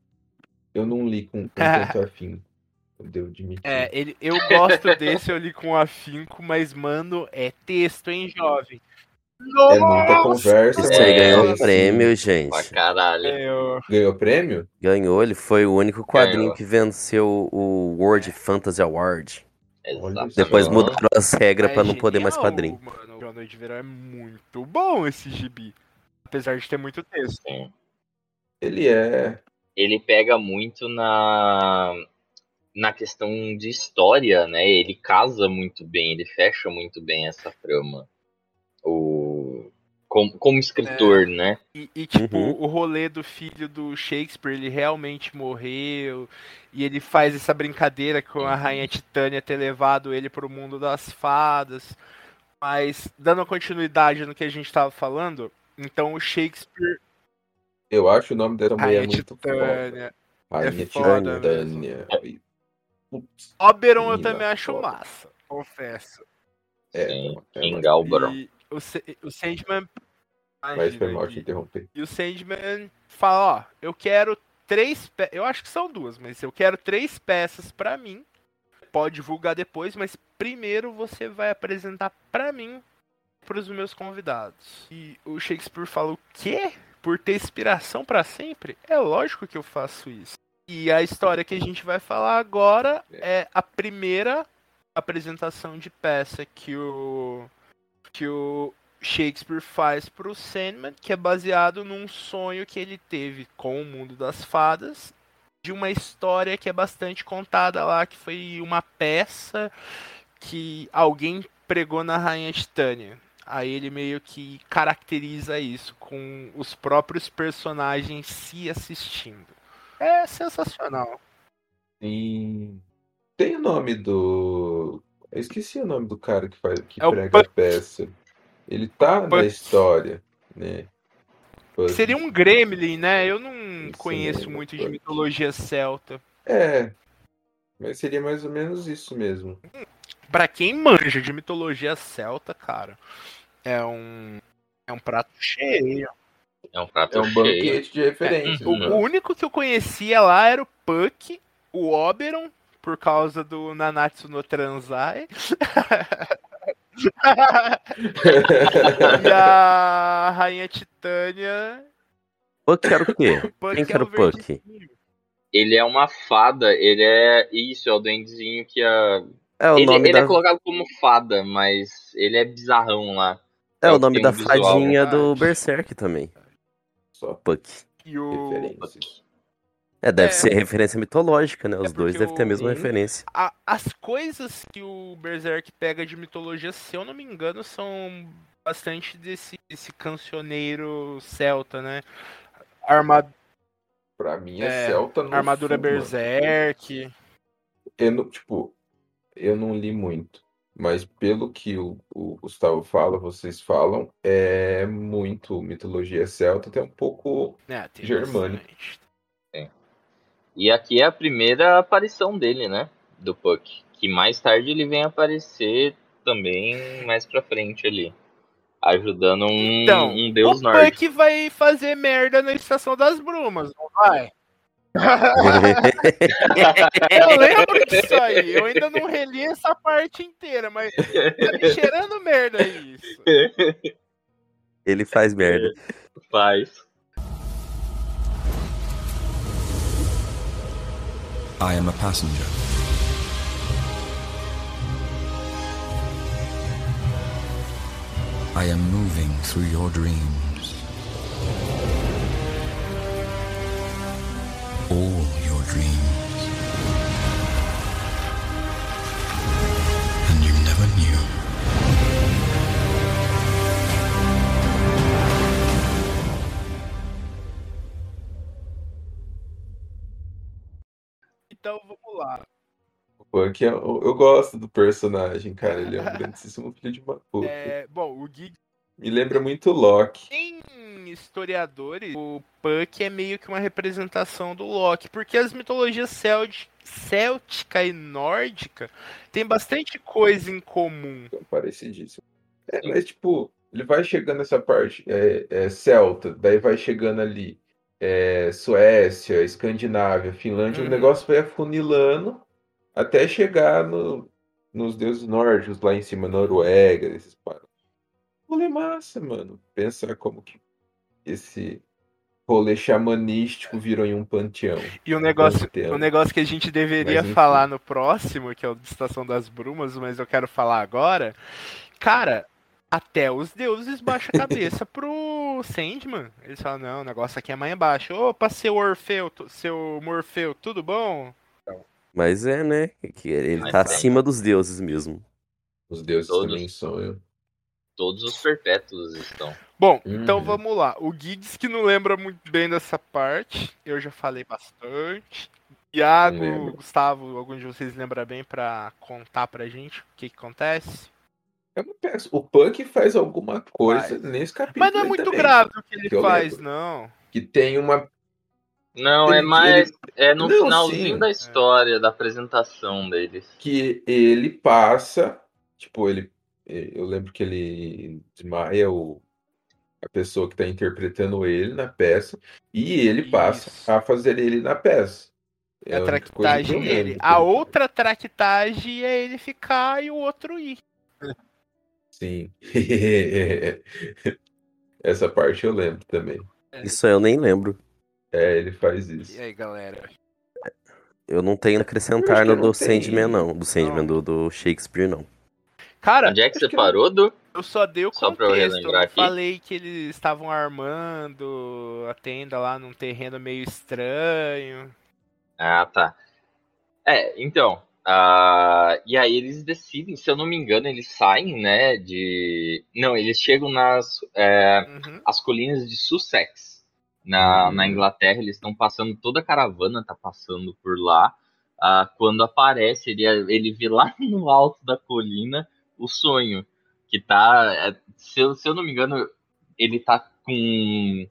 Eu não li com, com tanto. Eu devo admitir. É, ele, eu gosto desse, eu li com afinco, mas, mano, é texto, hein, jovem? É muita conversa. Isso aí ganhou assim, prêmio, Pra gente. caralho. É, eu- Ganhou prêmio? Ganhou, ele foi o único quadrinho Ganhou. que venceu o World Fantasy Award. Depois mudaram as regras é pra não poder mais quadrinho. Mano, o Noite de Verão é muito bom esse gibi. Apesar de ter muito texto. Sim. Ele é. Ele pega muito na na questão de história, né? Ele casa muito bem, ele fecha muito bem essa trama. O como, como escritor, né? E, e, tipo, Uhum. o rolê do filho do Shakespeare, ele realmente morreu. E ele faz essa brincadeira com a Rainha Titânia ter levado ele pro mundo das fadas. Mas, dando continuidade no que a gente tava falando, então o Shakespeare, Eu acho o nome dessa mulher Rainha muito foda. Titânia. Rainha é foda Titânia. Putz, Oberon eu também acho foda. massa, confesso. É, Sim, é King uma- Galbaron. E o, o Sandman. Mas foi mal te interromper. E o Sandman fala, ó, eu quero três pe... Eu acho que são duas, mas eu quero três peças pra mim. Pode divulgar depois, mas primeiro você vai apresentar pra mim pros meus convidados. E o Shakespeare fala o quê? Por ter inspiração pra sempre? É lógico que eu faço isso. E a história que a gente vai falar agora é a primeira apresentação de peça que o que o Shakespeare faz pro Sandman, que é baseado num sonho que ele teve com o mundo das fadas, de uma história que é bastante contada lá, que foi uma peça que alguém pregou na Rainha Titânia. Aí ele meio que caracteriza isso com os próprios personagens se assistindo. É sensacional. E tem o nome do. Eu esqueci o nome do cara que faz que É prega a peça. Ele tá na história, né? Puck. Seria um Gremlin, né? Eu não conheço muito de mitologia celta. É. Mas seria mais ou menos isso mesmo. Pra quem manja de mitologia celta, cara, é um é um prato cheio. É um prato É um cheio. banquete de referência. O, né? o único que eu conhecia lá era o Puck, o Oberon, por causa do Nanatsu no Transai. e a Rainha Titânia. Puck era o quê? Puck Quem que é era o Puck? Ele é uma fada, ele é. Isso, é o duendezinho que a. É o ele nome ele da, é colocado como fada, mas ele é bizarrão lá. é o nome da um visual. fadinha do. Berserk também. Só Puck. E o. É, deve É. ser referência mitológica, né? Os É dois devem ter a mesma o- referência. a- as coisas que o Berserk pega de mitologia, se eu não me engano, são bastante desse, desse cancioneiro celta, né? Arma, Pra mim é, É, Celta no armadura sul, mano. Berserk. Eu não, tipo, eu não li muito, mas pelo que o, o Gustavo fala, vocês falam, é muito mitologia celta, até um pouco. né, tem Germânico. bastante. E aqui é a primeira aparição dele, né? Do Puck. Que mais tarde ele vem aparecer também mais pra frente ali. Ajudando um, Então, um deus o nórdico. Puck vai fazer merda na Estação das Brumas, não vai? Eu lembro disso aí. Eu ainda não reli essa parte inteira, mas tá me cheirando merda isso. Ele faz merda. Faz. I am a passenger. I am moving through your dreams. all your dreams. And you never knew. Então vamos lá. O Buck, é eu, eu gosto do personagem, cara. Ele é um grandíssimo filho de uma puta. É, bom, o Giggs me lembra muito Loki. Tem historiadores, o Puck é meio que uma representação do Loki, porque as mitologias célti- céltica e nórdica tem bastante coisa em comum. Parecidíssimo. É, mas tipo, ele vai chegando nessa parte, é, é Celta, daí vai chegando ali, é, Suécia, Escandinávia, Finlândia, Uhum. o negócio vai afunilando até chegar no, nos deuses nórdicos lá em cima, Noruega, esses paradas. Rolê massa, mano. Pensar como que esse rolê xamanístico virou em um panteão. E o negócio, Panteão. o negócio que a gente deveria Mas, falar no próximo, que é o de Estação das Brumas, mas eu quero falar agora. Cara, até os deuses baixam a cabeça pro Sandman. Eles falam, não, o negócio aqui é mais embaixo. Opa, seu Orfeu, seu Morfeu, tudo bom? Mas é, né? Que ele Mas tá é. acima dos deuses mesmo. Os deuses Todos. também sonham. Todos os perpétuos estão. Bom, então Uhum. vamos lá. O Gigs que não lembra muito bem dessa parte, eu já falei bastante. Iago. Gustavo, algum de vocês lembra bem pra contar pra gente o que, que acontece? Eu não penso, o Punk faz alguma coisa Faz. nesse capítulo. Mas não é muito também, grave o que ele que faz, lembro. não. Que tem uma. Não, é Ele- mais. ele- É no Não, finalzinho sim. da história, da apresentação deles. que ele passa, tipo, ele, eu lembro que ele desmaia o, a pessoa que está interpretando ele na peça, e ele passa Isso. a fazer ele na peça. É a traquitagem lembro dele. A outra traquitagem é ele ficar e o outro ir. Sim. Essa parte eu lembro também. Isso eu nem lembro. É, ele faz isso. E aí, galera? Eu não tenho a acrescentar no do Sandman, não. Do Sandman, do, do Shakespeare, não. Cara, Onde é que você que- parou, Du? eu só dei o Só pra eu contexto. relembrar Eu aqui. falei que eles estavam armando a tenda lá num terreno meio estranho. Ah, tá. É, então. ah, e aí eles decidem, se eu não me engano, eles saem, né? De. Não, eles chegam nas é, Uhum. as colinas de Sussex. Na, Uhum. na Inglaterra, eles estão passando, toda a caravana tá passando por lá. Ah, quando aparece, ele, ele vê lá no alto da colina o sonho. Que tá. é, se, eu, se eu não me engano, ele tá com.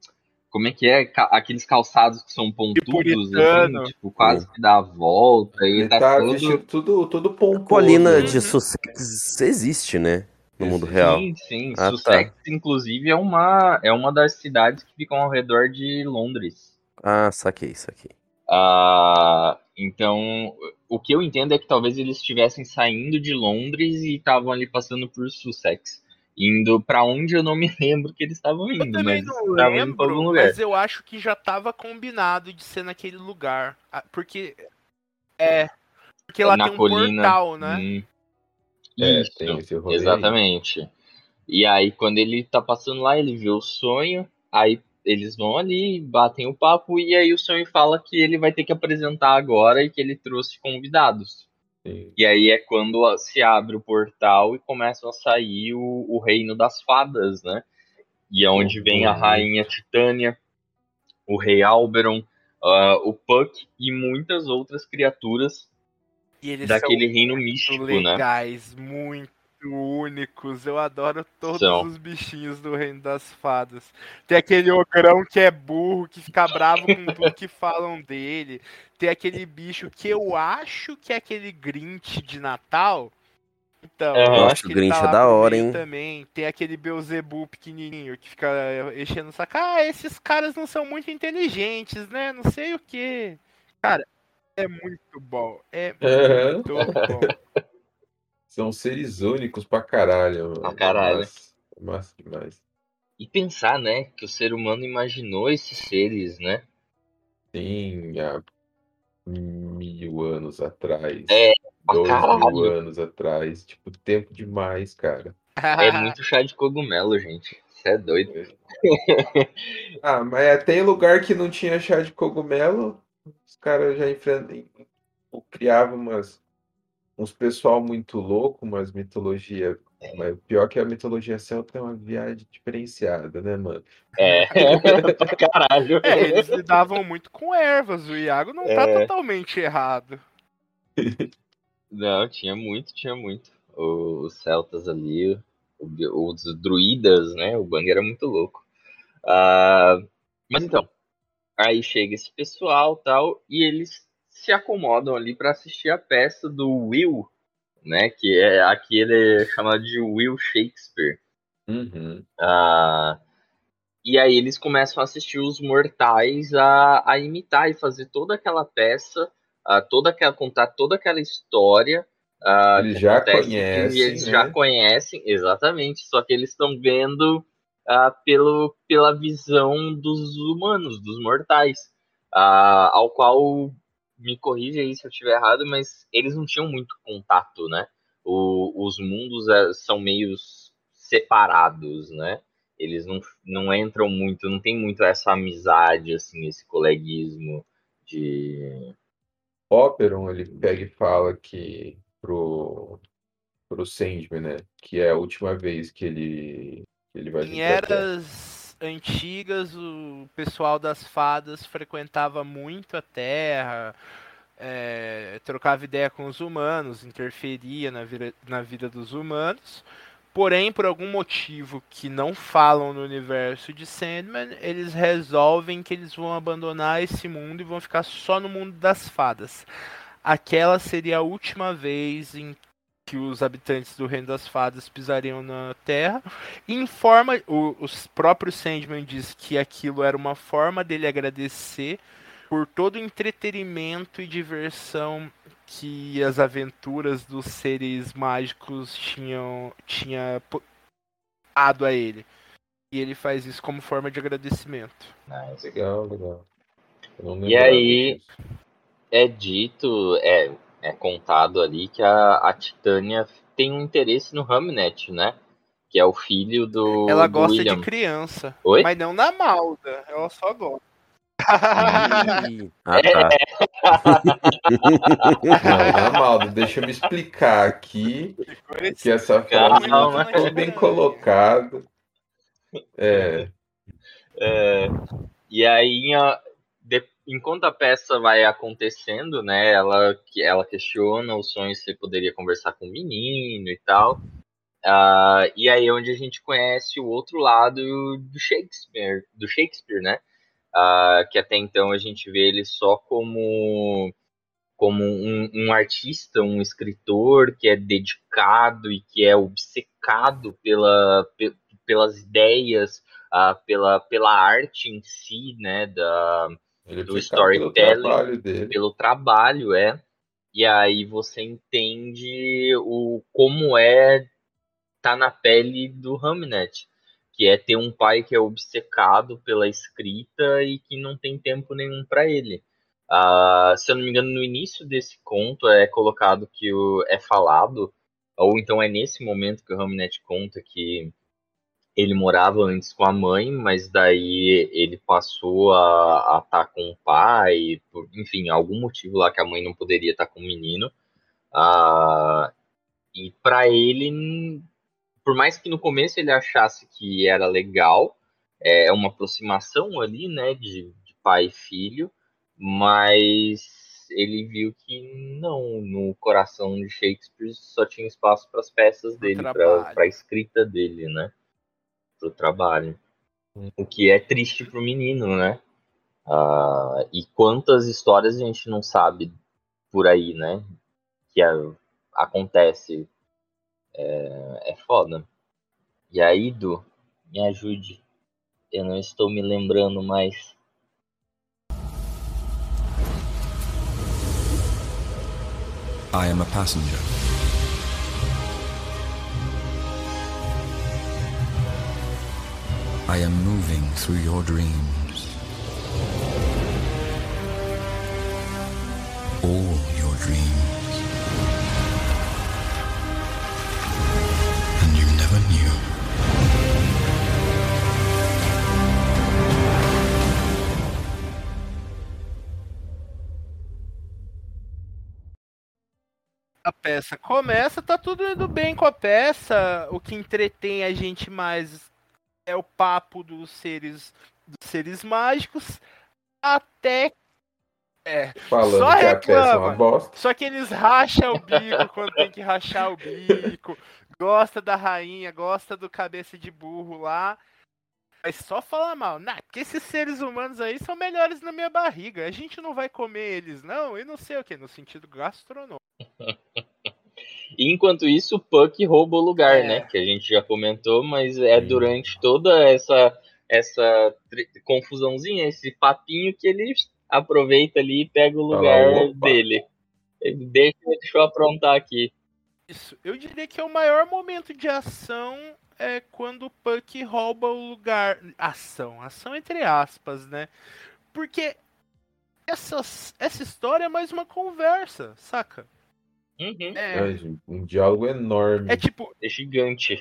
Como é que é? Aqueles calçados que são pontudos, assim, tipo, quase que dá a volta. Ele, Ele tá, tá todo. tudo, tudo pomposo. Colina né? de Sussex existe, né? No mundo Existe. real. Sim, sim. Ah, tá. Sussex, inclusive, é uma, é uma das cidades que ficam ao redor de Londres. Ah, saquei, saquei. Ah, então, o que eu entendo é que talvez eles estivessem saindo de Londres e estavam ali passando por Sussex. Indo pra onde eu não me lembro que eles estavam Eu indo, também mas não estavam indo pra algum lembro, lugar. mas eu acho que já tava combinado de ser naquele lugar. Ah, Porque. É. Porque lá Na tem um colina. portal, né? Hum. É, Isso. tem esse rolê aí. Exatamente. E aí, quando ele tá passando lá, ele vê o sonho, aí eles vão ali, batem o papo, e aí o sonho fala que ele vai ter que apresentar agora e que ele trouxe convidados. Sim. E aí é quando se abre o portal e começam a sair o, o reino das fadas, né? E é onde vem a Uhum. rainha Titânia, o rei Alberon, ah, o Puck e muitas outras criaturas E eles daquele são reino muito místico, né? legais, muito únicos. Eu adoro todos São. os bichinhos do Reino das Fadas. Tem aquele ogrão que é burro, que fica bravo com tudo que falam dele. Tem aquele bicho que eu acho que é aquele Grinch de Natal. Então, Aham. eu acho o que ele Grinch tá é lá da hora, hein? Também. Tem aquele Beelzebub pequenininho que fica enchendo o saco. Ah, esses caras não são muito inteligentes, né? Não sei o que. Cara, é muito bom. É Aham. muito bom. São seres únicos pra caralho. mano. Pra caralho. Massa, massa demais. E pensar, né, que o ser humano imaginou esses seres, né? Sim, há mil anos atrás. É, Dois mil caralho. anos atrás. Tipo, tempo demais, cara. É muito chá de cogumelo, gente. Você é doido. Ah, mas é, tem lugar que não tinha chá de cogumelo, os caras já enfrentam, criavam umas, uns pessoal muito louco, umas mitologia, mas pior que a mitologia celta é uma viagem diferenciada, né, mano? É, pra caralho. É, eles lidavam muito com ervas. O Iago não tá É. totalmente errado. Não, tinha muito, tinha muito. Os celtas ali, os druidas, né? O Bang era muito louco. Ah, mas então, aí chega esse pessoal tal, e eles se acomodam ali para assistir a peça do Will, né? Que é aqui ele é chamado de Will Shakespeare. Uhum. Ah, e aí eles começam a assistir os mortais a, a imitar e fazer toda aquela peça, a toda aquela, contar toda aquela história. ah, Eles já conhecem, eles né? já conhecem, exatamente. Só que eles estão vendo ah, pelo, pela visão dos humanos, dos mortais, ah, ao qual me corrija aí se eu estiver errado, mas eles não tinham muito contato, né? O- os mundos eh, são meio separados, né? Eles não, não entram muito, não tem muito essa amizade, assim, esse coleguismo de. Oberon, ele pega e fala que pro, pro Sandman, né? Que é a última vez que ele, que ele vai Em eras antigas, o pessoal das fadas frequentava muito a Terra, é, trocava ideia com os humanos, interferia na vida, na vida dos humanos. Porém, por algum motivo que não falam no universo de Sandman, eles resolvem que eles vão abandonar esse mundo e vão ficar só no mundo das fadas. Aquela seria a última vez em que os habitantes do Reino das Fadas pisariam na Terra. Em forma, o, os próprios Sandman diz que aquilo era uma forma dele agradecer por todo o entretenimento e diversão que as aventuras dos seres mágicos tinham tinha dado a ele. E ele faz isso como forma de agradecimento. Nice. Legal, legal. Não E aí- disso. É dito, é, é contado ali que a, a Titânia tem um interesse no Hamnet, né? Que é o filho do, Ela do gosta William. de criança, Oi? mas não na malda, ela só gosta. Ah, tá. Não, na Maldo, deixa eu me explicar aqui que essa frase Calma. não ficou bem colocada. É, É, e aí, enquanto a peça vai acontecendo, né, ela, ela questiona os sonhos se poderia conversar com o menino e tal. Ah, e aí é onde a gente conhece o outro lado do Shakespeare, do Shakespeare, né? Ah, que até então a gente vê ele só como como um, um artista, um escritor que é dedicado e que é obcecado pela, pe- pelas ideias, ah, pela, pela arte em si, né, da, ele Do fica pelo storytelling. trabalho dele. pelo trabalho, é. E aí você entende o como é tá na pele do Hamnet, que é ter um pai que é obcecado pela escrita e que não tem tempo nenhum para ele. Ah, se eu não me engano, no início desse conto é colocado que o, é falado, ou então é nesse momento que o Hamnet conta que ele morava antes com a mãe, mas daí ele passou a estar com o pai, por, enfim, algum motivo lá que a mãe não poderia estar com o menino. Ah, e para ele, por mais que no começo ele achasse que era legal, é uma aproximação ali, né, de, de pai e filho, mas ele viu que não, no coração de Shakespeare só tinha espaço para as peças dele, para a escrita dele, né? Pro trabalho. O que é triste pro menino, né? Ah, e quantas histórias a gente não sabe por aí, né? Que a- acontece. É, é foda. E aí, Du, me ajude. Eu não estou me lembrando mais. I am a passenger. I am moving through your dreams. All your dreams. And never knew. A peça começa, tá tudo indo bem com a peça. O que entretém a gente mais é o papo dos seres dos seres mágicos até É. falando Só que é uma reclama. bosta. Só que eles racham o bico quando tem que rachar o bico. Gosta da rainha, gosta do cabeça de burro lá. Mas só falar mal. Não, porque esses seres humanos aí são melhores na minha barriga. A gente não vai comer eles, não, e não sei o que, no sentido gastronômico. E enquanto isso, o Puck rouba o lugar, É. né? Que a gente já comentou, mas é durante toda essa essa confusãozinha, esse papinho que ele aproveita ali e pega o lugar "Opa." dele. Ele deixa, deixa eu aprontar aqui. Isso. Eu diria que é o maior momento de ação é quando o Puck rouba o lugar. Ação, ação entre aspas, né? Porque essas, essa história é mais uma conversa, saca? Uhum. É, É, um diálogo enorme. é tipo. É gigante.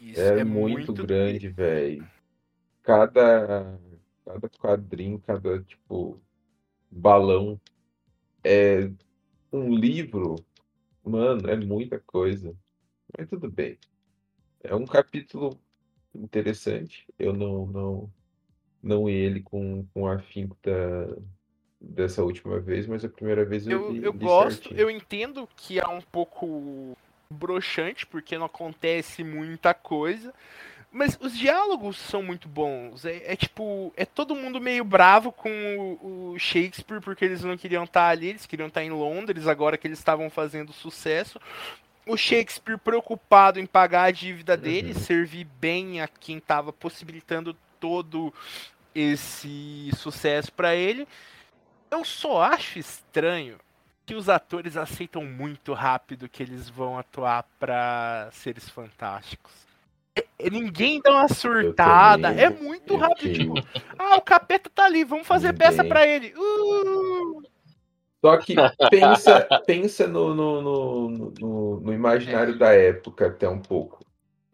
Isso, É, muito, grande, velho. Cada, cada quadrinho, cada, tipo, balão é um livro. Mano, é muita coisa. Mas tudo bem. É um capítulo interessante. Eu não, não, não ele com, com afinco da, dessa última vez, mas a primeira vez eu, Eu, li, eu li gosto, certinho. eu entendo que é um pouco broxante, porque não acontece muita coisa. Mas os diálogos são muito bons. É, é tipo, é todo mundo meio bravo com o, o Shakespeare porque eles não queriam estar ali, eles queriam estar em Londres agora que eles estavam fazendo sucesso. O Shakespeare preocupado em pagar a dívida dele, Uhum. servir bem a quem estava possibilitando todo esse sucesso para ele. Eu só acho estranho que os atores aceitam muito rápido que eles vão atuar pra seres fantásticos. É- é- Ninguém dá uma surtada. também, É muito eu rápido. Tipo, ah, o capeta tá ali, vamos fazer peça Ninguém. pra ele. Uh! Só que pensa, pensa no, no, no, no, no imaginário da época até um pouco.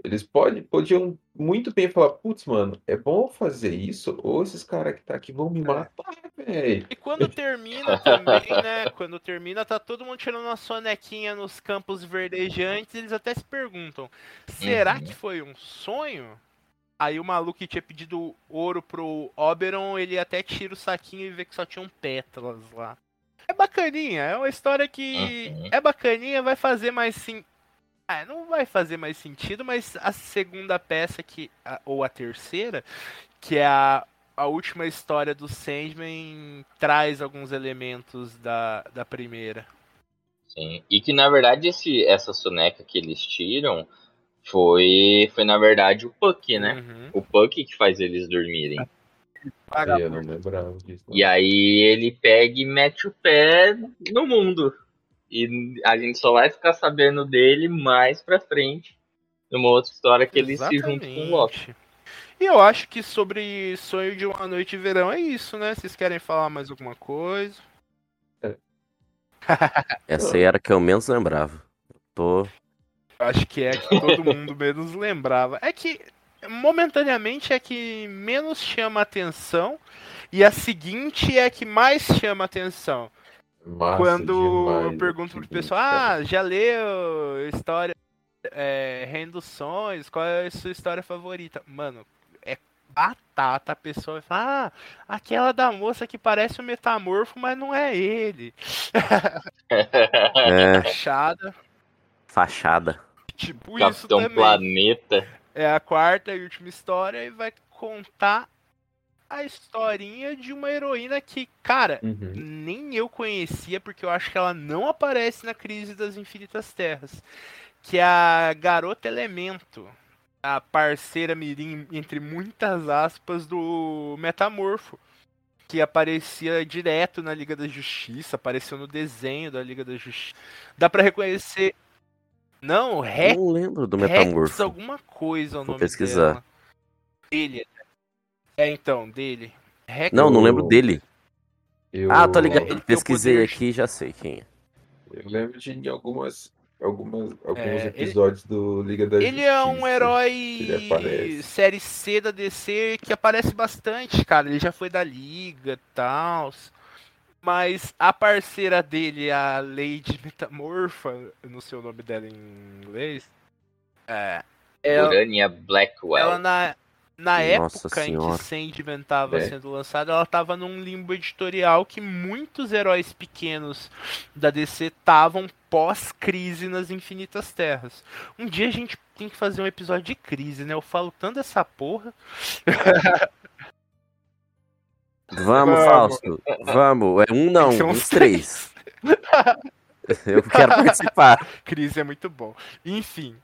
Eles pode, podiam muito bem falar, putz, mano, é bom fazer isso, ou esses caras que tá aqui vão me matar, velho. E quando termina também, né? Quando termina, tá todo mundo tirando uma sonequinha nos campos verdejantes. Eles até se perguntam: será Uhum. que foi um sonho? Aí o maluco que tinha pedido ouro pro Oberon, ele até tira o saquinho e vê que só tinham pétalas lá. É bacaninha, é uma história que Uhum. é bacaninha, vai fazer mais sim. Ah, não vai fazer mais sentido, mas a segunda peça que a- ou a terceira, que é a, a última história do Sandman, traz alguns elementos da, da primeira. Sim. E que na verdade esse, essa soneca que eles tiram foi, foi na verdade o Puck, né? Uhum. O Puck que faz eles dormirem. Eu não lembrava disso. E aí ele pega e mete o pé no mundo. E a gente só vai ficar sabendo dele mais pra frente. Numa outra história que ele se junta com o Loki. Exatamente. E eu acho que sobre Sonho de uma Noite de Verão é isso, né? Vocês querem falar mais alguma coisa? Essa aí era a que eu menos lembrava. Tô. Acho que é a que todo mundo menos lembrava. É que, momentaneamente, é a que menos chama atenção. E a seguinte é a que mais chama atenção. Massa Quando demais, eu pergunto pro seguinte, pessoal, ah, já leu história é, Reino dos Sonhos? Qual é a sua história favorita? Mano, é batata. A pessoa vai falar, ah, aquela da moça que parece um metamorfo, mas não é ele. É, Chada. fachada. Tipo isso Capitão também. Planeta. É a quarta e última história e vai contar a historinha de uma heroína que, cara, Uhum. nem eu conhecia porque eu acho que ela não aparece na Crise das Infinitas Terras, que é a Garota Elemento, a parceira mirim entre muitas aspas do Metamorfo, que aparecia direto na Liga da Justiça, apareceu no desenho da Liga da Justiça. Dá pra reconhecer não, Rex Não lembro do Rex Metamorfo. alguma coisa o Vou nome pesquisar. dela. Dele. É, então, dele. Não, não lembro dele. Eu, Ah, tô ligado. Ele tem o Pesquisei poder- aqui e já sei quem é. Eu lembro de algumas, algumas, alguns É, ele- episódios do Liga da Ele é um Justiça. herói ele série C da DC que aparece bastante, cara. Ele já foi da Liga e tal. Mas a parceira dele, a Lady Metamorfa, eu não sei o nome dela em inglês. É. Ela, Urania Blackwell. ela na, Na Nossa época em que Senhora. Sandman estava É. sendo lançado, ela estava num limbo editorial que muitos heróis pequenos da DC estavam pós-crise nas Infinitas Terras. Um dia a gente tem que fazer um episódio de crise, né? Eu falo tanto dessa porra. Vamos, Vamos. Fausto. Vamos. É um não, uns uns três. Eu quero participar. Crise é muito bom. Enfim.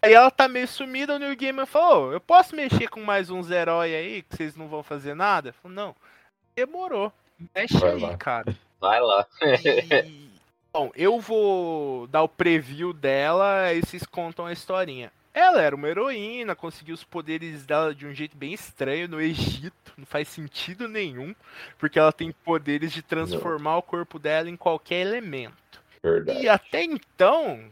Aí ela tá meio sumida, o New Gamer falou: "Ô, eu posso mexer com mais uns heróis aí, que vocês não vão fazer nada? Eu falei, não. Demorou. Mexe Vai aí, lá. cara. Vai lá. E- Bom, eu vou dar o preview dela e vocês contam a historinha. Ela era uma heroína, conseguiu os poderes dela de um jeito bem estranho no Egito, não faz sentido nenhum, porque ela tem poderes de transformar o corpo dela em qualquer elemento. Verdade. E até então,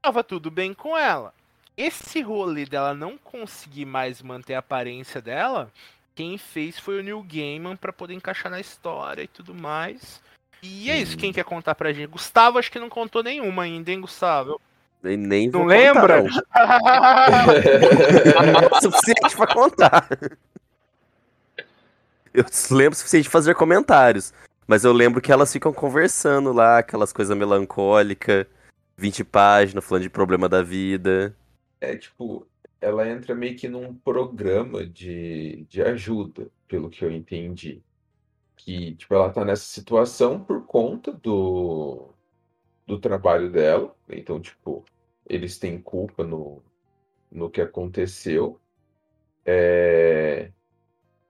tava tudo bem com ela. Esse rolê dela não conseguir mais manter a aparência dela, quem fez foi o Neil Gaiman pra poder encaixar na história e tudo mais. E é isso, quem quer contar pra gente? Gustavo acho que não contou nenhuma ainda, hein, Gustavo? E nem Não vou lembra? Contar, não. É o suficiente pra contar. Eu lembro o suficiente de fazer comentários. Mas eu lembro que elas ficam conversando lá, aquelas coisas melancólicas, 20 páginas, falando de problema da vida. É tipo, ela entra meio que num programa de, de ajuda, pelo que eu entendi. Que, tipo, ela tá nessa situação por conta do, do trabalho dela. Então, tipo, eles têm culpa no, no que aconteceu. É,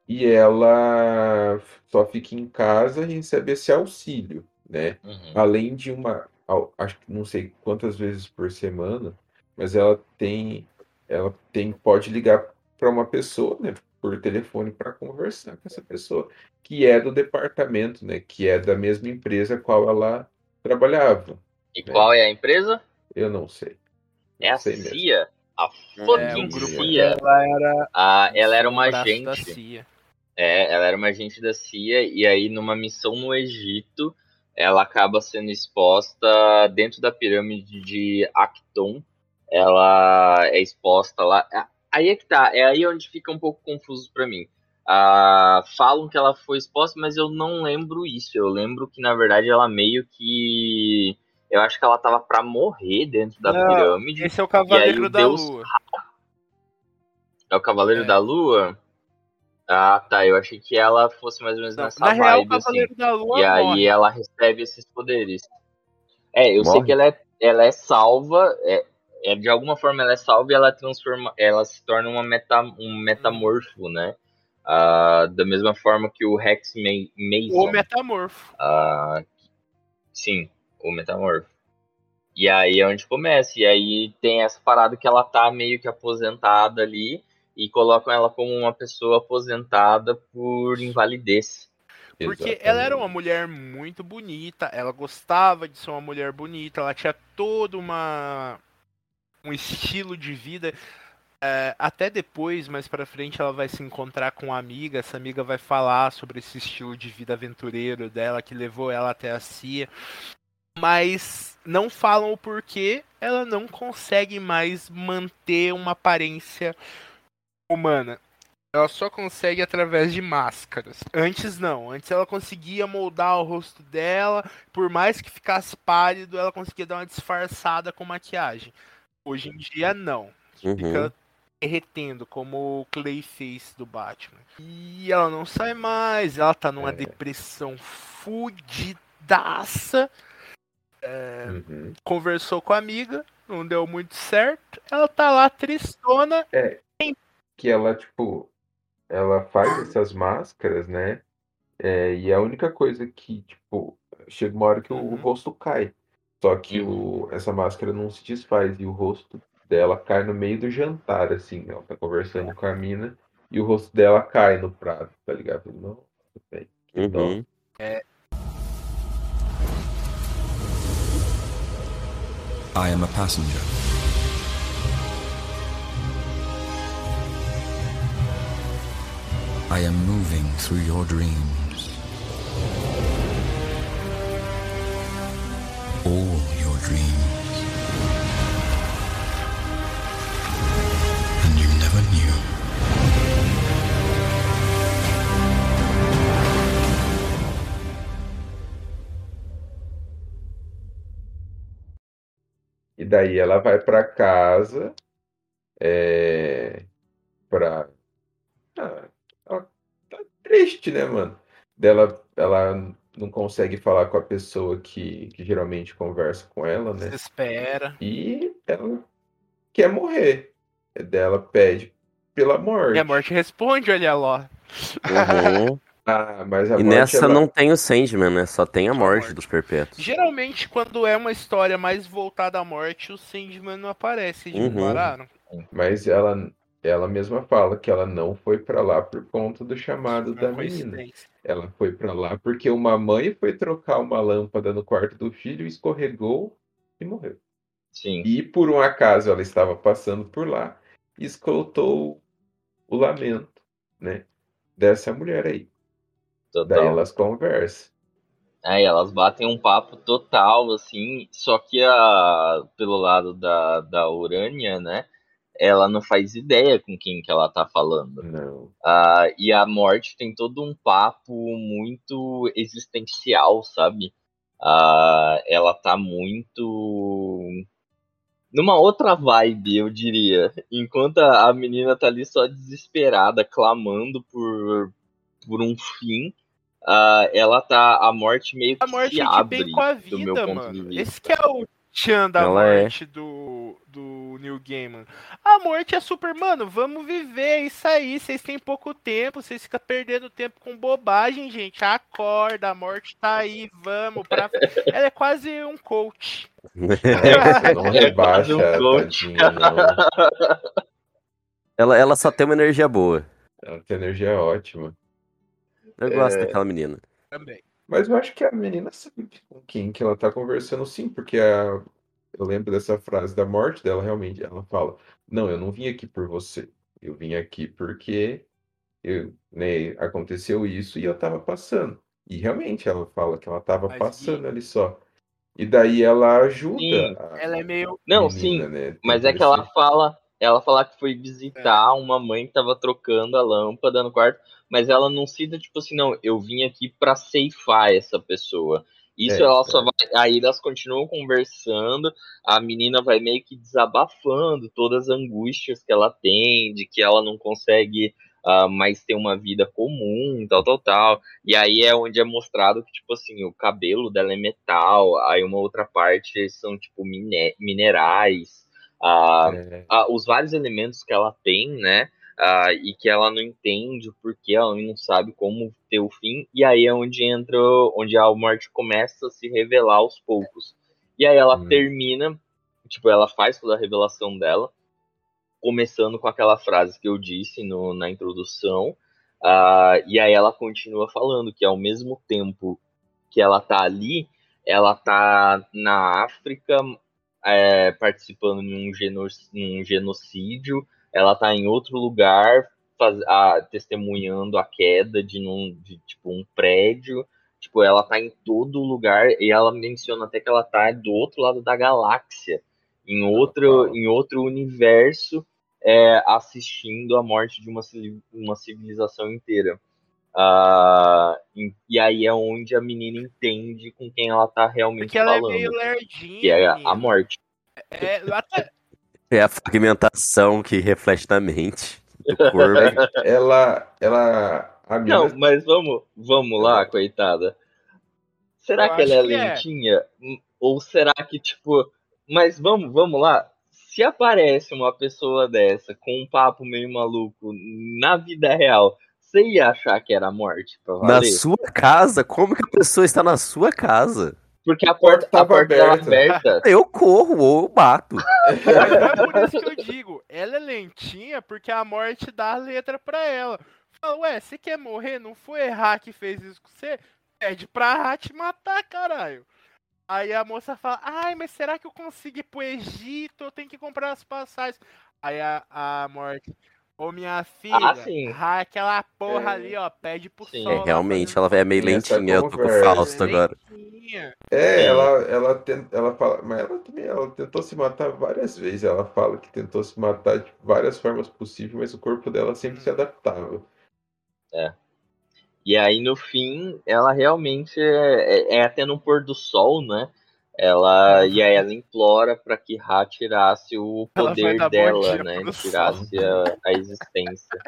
E ela só fica em casa e recebe esse auxílio, né? Uhum. além de uma, acho que não sei quantas vezes por semana, mas ela tem, ela tem, pode ligar para uma pessoa, né, por telefone para conversar com essa pessoa, que é do departamento, né, que é da mesma empresa qual ela trabalhava. E qual é a empresa? Eu não sei. É Não a sei mesmo. CIA. A É, fucking grupo CIA. dela era Ah, ela era uma agente. CIA. É, ela era uma agente da CIA e aí numa missão no Egito, ela acaba sendo exposta dentro da pirâmide de Acton. Ela é exposta lá. Aí é que tá, é aí onde fica um pouco confuso pra mim. Ah, falam que ela foi exposta, mas eu não lembro isso. Eu lembro que na verdade ela meio que eu acho que ela tava pra morrer dentro da Não, pirâmide. Esse é o Cavaleiro da Deus Lua. É o Cavaleiro É. da Lua? Ah, tá. Eu achei que ela fosse mais ou menos Não, nessa na real, o vibe, assim. Cavaleiro da Lua E aí morre. ela recebe esses poderes. É, eu sei Morre? que ela é, ela é salva, é, é, de alguma forma ela é salva e ela transforma, ela se torna uma meta, um metamorfo, né? Ah, da mesma forma que o Rex Ma- Mason. O Metamorfo. Ah, sim, o metamorfo. E aí é onde começa. E aí tem essa parada que ela tá meio que aposentada ali e colocam ela como uma pessoa aposentada por invalidez. Porque ela era Exatamente. uma mulher muito bonita, ela gostava de ser uma mulher bonita, ela tinha todo uma um estilo de vida. É, até depois, mais pra frente, ela vai se encontrar com uma amiga. Essa amiga vai falar sobre esse estilo de vida aventureiro dela que levou ela até a CIA. Mas não falam o porquê ela não consegue mais manter uma aparência humana. Ela só consegue através de máscaras. Antes não. Antes ela conseguia moldar o rosto dela. Por mais que ficasse pálido, ela conseguia dar uma disfarçada com maquiagem. Hoje em dia não. Uhum. Fica derretendo, como o Clayface do Batman. E ela não sai mais. Ela tá numa É. depressão fudidaça. Uhum. Conversou com a amiga. Não deu muito certo. Ela tá lá tristona. que ela, tipo, ela faz essas máscaras, né? É, e a única coisa que, tipo, chega uma hora que o, o Uhum. rosto cai. Só que o, essa máscara não se desfaz e o rosto dela cai no meio do jantar, assim. Ela tá conversando com a mina e o rosto dela cai no prato, tá ligado? Velho, que dó. Uhum. I am a passenger. I am moving through your dreams. all your dreams. And you never knew. E daí ela vai para casa, é, para ah, ela tá triste, né, mano? Dela, ela não consegue falar com a pessoa que, que geralmente conversa com ela, né? Desespera. E ela quer morrer. Dela pede pela morte. E a morte responde, olha lá. Uhum. Ah, mas a E morte, nessa ela- não tem o Sandman, né? Só tem a morte morte. dos perpétuos. Geralmente, quando é uma história mais voltada à morte, o Sandman não aparece. Já Uhum. repararam? Mas ela, ela mesma fala que ela não foi pra lá por conta do chamado da menina. Ela foi pra lá porque uma mãe foi trocar uma lâmpada no quarto do filho, escorregou e morreu. Sim. E por um acaso ela estava passando por lá e escutou o lamento, né, dessa mulher aí. Daí Total. elas conversam. Aí elas batem um papo total, assim, só que a, pelo lado da, da Urânia, né? Ela não faz ideia com quem que ela tá falando. Não. Ah, e a morte tem todo um papo muito existencial, sabe? Ah, ela tá muito numa outra vibe, eu diria. Enquanto a menina tá ali só desesperada, clamando por, por um fim, ah, ela tá. A morte meio que A morte se é de abre bem com a do meu vida, ponto de mano. vista. Esse que é o tchan da Ela é. morte do, do New Gaiman. A morte é super, mano, vamos viver isso aí. Vocês têm pouco tempo, vocês ficam perdendo tempo com bobagem, gente. Acorda, a morte tá aí, vamos. Pra... Ela é quase um coach. É, não rebaixa, um coach. ela, ela só tem uma energia boa. Ela tem energia ótima. Eu gosto É. daquela menina. Também. Mas eu acho que a menina sabe com quem que ela tá conversando sim, porque a... eu lembro dessa frase da morte dela, realmente. Ela fala: Não, eu não vim aqui por você. Eu vim aqui porque eu, né, aconteceu isso e eu tava passando. E realmente ela fala que ela tava Mas, passando ali só. E daí ela ajuda Sim. a Ela é meio. Não, menina, sim, né? Mas é que ela fala, ela fala que foi visitar uma mãe que tava trocando a lâmpada no quarto, mas ela não cita tipo assim, não, eu vim aqui pra ceifar essa pessoa. Isso É, ela é. só vai, aí elas continuam conversando, a menina vai meio que desabafando todas as angústias que ela tem, de que ela não consegue ah, mais ter uma vida comum, tal, tal, tal. E aí é onde é mostrado que, tipo assim, o cabelo dela é metal, aí uma outra parte são, tipo, mine- minerais, ah, É, ah, os vários elementos que ela tem, né? ah, e que ela não entende o porquê, ela não sabe como ter o fim, e aí é onde entra, onde a morte começa a se revelar aos poucos. E aí ela Hum. termina, tipo, ela faz toda a revelação dela, começando com aquela frase que eu disse no, na introdução, ah, e aí ela continua falando que ao mesmo tempo que ela tá ali, ela tá na África é, participando de um, geno, genocídio, ela tá em outro lugar faz, a, testemunhando a queda de, num, de tipo um prédio, tipo ela tá em todo lugar e ela menciona até que ela tá do outro lado da galáxia, em outro, em outro universo, é, assistindo a morte de uma, uma civilização inteira. Ah, e, aí é onde a menina entende com quem ela tá realmente Porque ela é falando, meio lerdinha. que é a, morte. É, até, É a fragmentação que reflete na mente do corpo. ela, ela, Não, mas vamos, vamos lá, coitada. Será Eu que ela é que é. lentinha? Hum, Ou será que, tipo. Mas vamos, vamos lá. Se aparece uma pessoa dessa com um papo meio maluco na vida real, você ia achar que era a morte na sua casa? Como que a pessoa está na sua casa? Porque a porta porta, a tava porta tava aberta. aberta. Eu corro ou eu bato. Mas não é por isso que eu digo. Ela é lentinha porque a morte dá a letra pra ela. Fala, ué, você quer morrer? Não foi errar que fez isso com você? Pede pra Ra te matar, caralho. Aí a moça fala, ai, mas será que eu consigo ir pro Egito? Eu tenho que comprar as passagens. Aí a, a morte, ô minha filha, Ah, sim. Aquela porra É. ali, ó, pede pro Sim. sol. É, realmente, ela é meio lentinha. Eu tô com o. Fausto agora. É, Sim. ela, ela, ten- ela fala, mas ela também, ela tentou se matar várias vezes. Ela fala que tentou se matar de várias formas possíveis, mas o corpo dela sempre se adaptava. E aí, no fim, ela realmente é, é- é até no pôr do sol, né? Ela e aí ela implora para que Ra tirasse o poder dela, dia né? Tirasse a, a existência.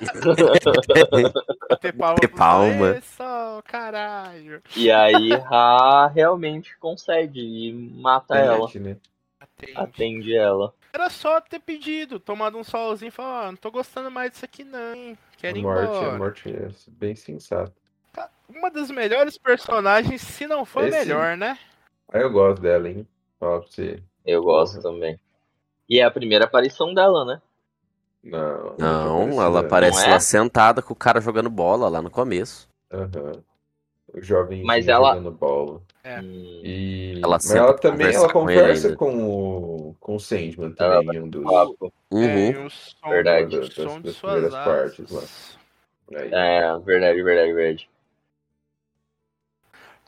Ter palma. Ter palma. Só, caralho. E aí Ra realmente concede e mata ela, né? Atende. atende ela. Era só ter pedido, tomado um solzinho e falar, não tô gostando mais disso aqui não, hein? Quero ir morte, embora. morte é bem sensata. Uma das melhores personagens, se não for Esse- melhor, né? Aí eu gosto dela, hein? Fala pra você. Eu gosto também. E é a primeira aparição dela, né? Não, Não, ela parece. aparece Não é? lá sentada com o cara jogando bola lá no começo. Aham. O jovem Mas ela- jogando bola. É. Hum, E... Ela Mas senta ela também conversar ela com conversa ainda. com o, com o Sandman Ela também, em um dos. É, Uhum. e o som, Verdade. o Das- som de das suas primeiras partes lá. Aí. É, verdade, verdade, verdade.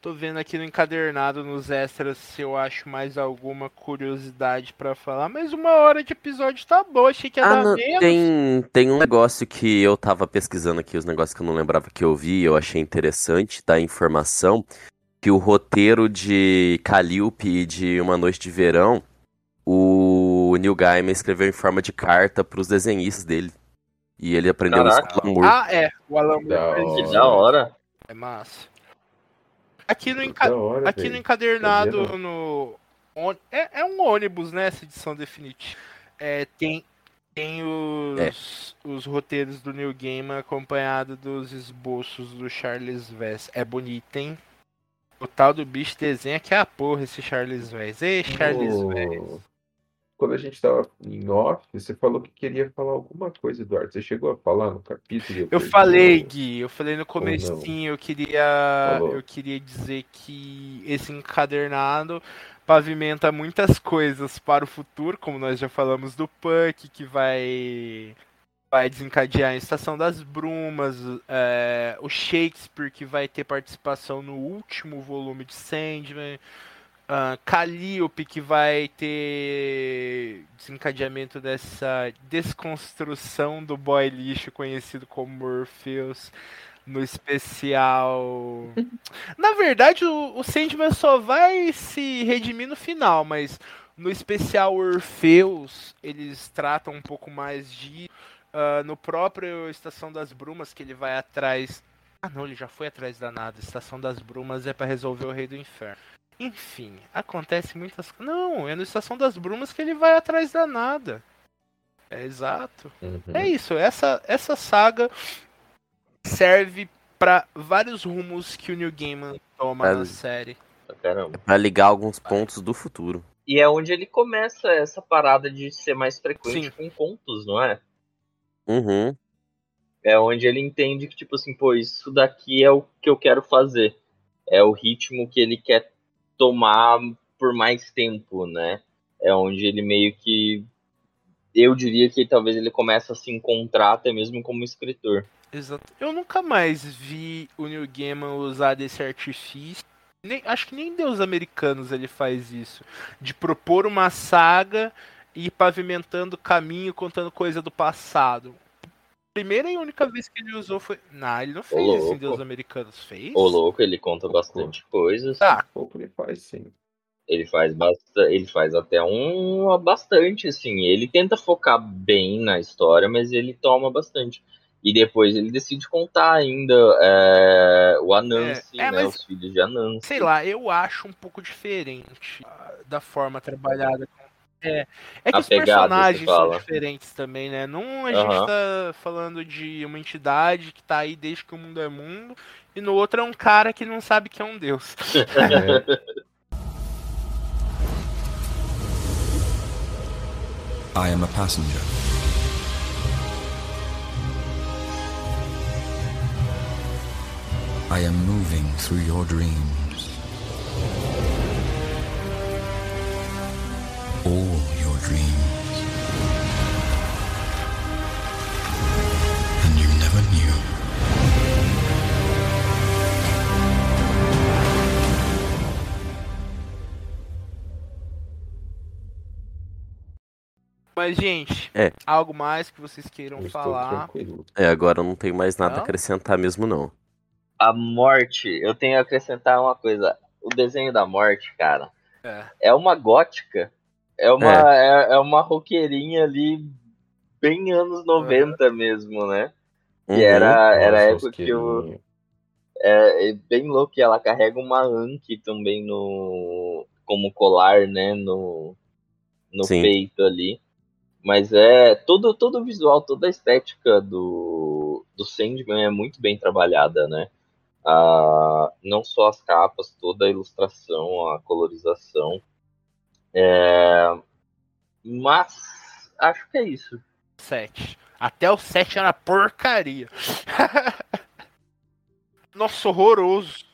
Tô vendo aqui no encadernado, nos extras, se eu acho mais alguma curiosidade pra falar. Mas uma hora de episódio tá boa, achei que ia Ah, dar não, menos. tem, tem um negócio que eu tava pesquisando aqui, os negócios que eu não lembrava que eu vi, e eu achei interessante da informação, que o roteiro de Calliope e de Uma Noite de Verão, o Neil Gaiman escreveu em forma de carta pros desenhistas dele. E ele aprendeu isso com o Alan Moore. Ah, é. O Alan Moore Da. Que da hora. É massa. Aqui no, enca... hora, Aqui no encadernado, no. É, é um ônibus, né? Essa edição definitiva. É, tem tem os, os roteiros do Neil Gaiman acompanhado dos esboços do Charles Vess. É bonito, hein? O tal do bicho desenha que é a porra esse Charles Vess. Ei, Charles O- Vess. Quando a gente tava em off, você falou que queria falar alguma coisa, Eduardo. Você chegou a falar no capítulo? Eu perdi falei, Gui, eu falei no comecinho, eu queria, Falou. eu queria dizer que esse encadernado pavimenta muitas coisas para o futuro, como nós já falamos do Puck, que vai vai desencadear a Estação das Brumas, é, o Shakespeare, que vai ter participação no último volume de Sandman, Calliope, que vai ter desencadeamento dessa desconstrução do boy lixo conhecido como Morpheus no especial. Na verdade, o, o Sandman só vai se redimir no final, mas no especial Orpheus eles tratam um pouco mais de. ah, no próprio Estação das Brumas, que ele vai atrás. Ah, não, ele já foi atrás da nada. Estação das Brumas é para resolver o Rei do Inferno. Enfim, acontece muitas coisas. Não, é no Estação das Brumas que ele vai atrás da nada. É exato. Uhum. É isso, essa, essa saga serve pra vários rumos que o New Gaiman toma É. na série. Pra Caramba. Pra ligar alguns pontos do futuro. E é onde ele começa essa parada de ser mais frequente Sim. com contos, não é? Uhum. É onde ele entende que, tipo assim, pô, isso daqui é o que eu quero fazer. É o ritmo que ele quer tomar por mais tempo, né? É onde ele meio que. Eu diria que talvez ele começa a se encontrar até mesmo como escritor. Exato. Eu nunca mais vi o New Gaiman usar desse artifício. Nem, acho que nem Deus Americanos ele faz isso. De propor uma saga e ir pavimentando caminho, contando coisa do passado. Primeira e única vez que ele usou foi. Não, ele não fez em louco. Deus Americanos. Fez? Ô, louco, ele conta bastante coisas. Tá, Pouco ele faz, sim. Ele faz bastante, ele faz até um bastante, assim. Ele tenta focar bem na história, mas ele toma bastante. E depois ele decide contar ainda é, o Anansi, É, é, né? mas- Os filhos de Anansi. sei lá, eu acho um pouco diferente ah, da forma trabalhada. É, é que os personagens são diferentes também, né? Num a gente Aham. tá falando de uma entidade que tá aí desde que o mundo é mundo, e no outro é um cara que não sabe que é um deus. É, I am a passenger. I am moving through your dreams. All your dreams. And you never knew. Mas, gente, É. algo mais que vocês queiram eu falar? É, agora eu não tenho mais nada Não? a acrescentar mesmo, não. A morte, eu tenho que acrescentar uma coisa. O desenho da morte, cara, É. é uma gótica. É uma, é. É, uma roqueirinha ali, bem anos 90 mesmo, né? Uhum. E era, era a Nossa, época que eu. É, é bem louco, ela carrega uma Anki também no. como colar, né? No, no Sim. peito ali. Mas é. Todo, todo o visual, toda a estética do, do Sandman é muito bem trabalhada, né? Ah, não só as capas, toda a ilustração, a colorização. É, mas acho que é isso. 7. Até o 7 era porcaria. Nossa, horroroso.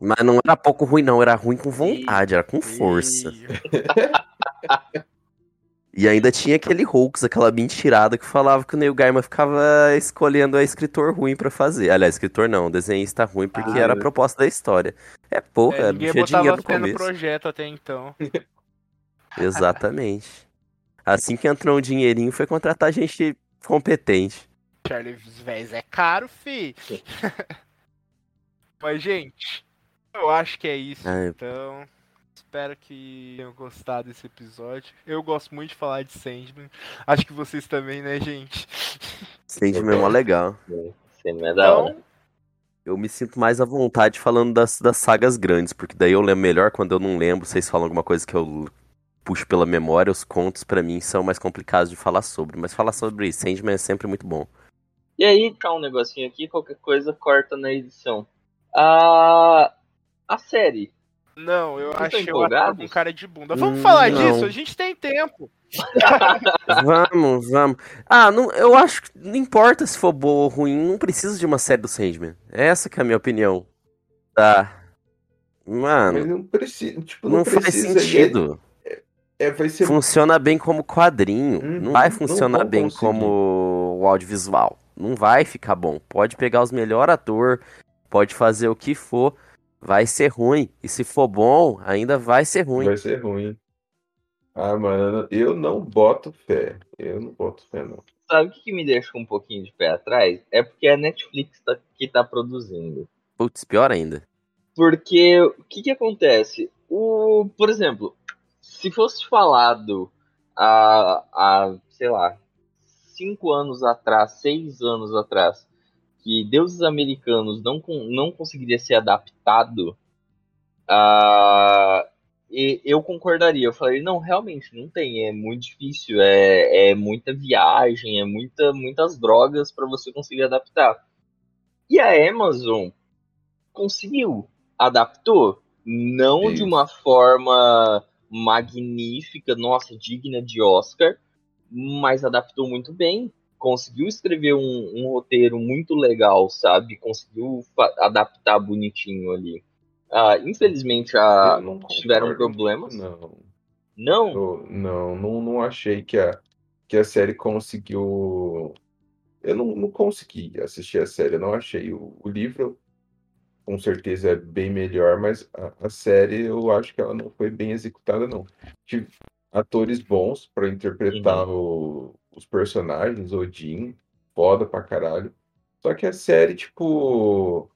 Mas não era pouco ruim, não. Era ruim com vontade, era com força. E ainda tinha aquele hoax, aquela mentirada que falava que o Neil Gaiman ficava escolhendo a escritor ruim pra fazer. Aliás, escritor não, desenhista ruim, porque Ah, era a é. proposta da história. É porra, é, não tinha dinheiro no começo. projeto até então. Exatamente. Assim que entrou um dinheirinho, foi contratar gente competente. Charles Vez é caro, fi. Mas, gente, eu acho que é isso, Ai. então. Espero que tenham gostado desse episódio. Eu gosto muito de falar de Sandman. Acho que vocês também, né, gente? Sandman é mó legal. Não é da hora. Então, Eu me sinto mais à vontade falando das, das sagas grandes, porque daí eu lembro melhor quando eu não lembro, vocês falam alguma coisa que eu puxo pela memória, os contos pra mim são mais complicados de falar sobre. Mas falar sobre Sandman é sempre muito bom. E aí, tá um negocinho aqui, qualquer coisa corta na edição. A, a série. não, eu Vocês achei o ator com cara de bunda. Vamos Hum, falar não. disso, a gente tem tempo. Vamos, vamos. Ah, não, eu acho que não importa se for boa ou ruim, não precisa de uma série do Sandman. Essa que é a minha opinião. Tá. Mas Mano, não precisa, tipo, não, não faz precisa. e sentido. É, vai ser Funciona bem como quadrinho. Hum, Não vai não funcionar vão bem conseguir. como o audiovisual. Não vai ficar bom. Pode pegar os melhores atores, pode fazer o que for, vai ser ruim. E se for bom, ainda vai ser ruim. Vai ser ruim. Ah, mano, eu não boto fé. Eu não boto fé, não. Sabe o que, que me deixa um pouquinho de pé atrás? É porque é a Netflix tá- que tá produzindo. Putz, pior ainda. Porque o que, que acontece? O, por exemplo, se fosse falado há, há, sei lá, cinco anos atrás, seis anos atrás, que Deuses Americanos não, não conseguiria ser adaptado, ah, e- eu concordaria. Eu falaria, não, realmente, não tem, é muito difícil, é, é muita viagem, é muita, muitas drogas para você conseguir adaptar. E a Amazon conseguiu, adaptou, não de uma forma magnífica, nossa, digna de Oscar, mas adaptou muito bem. Conseguiu escrever um, um roteiro muito legal, sabe? Conseguiu adaptar bonitinho ali. Ah, infelizmente, a, tiveram problemas. Não. Não, Eu- não, não, não achei que a, que a série conseguiu. Eu não, não consegui assistir a série, eu não achei. O, o livro, com certeza, é bem melhor, mas a, a série eu acho que ela não foi bem executada, não. Tive atores bons para interpretar o- os personagens, Odin, foda pra caralho. Só que a série, tipo.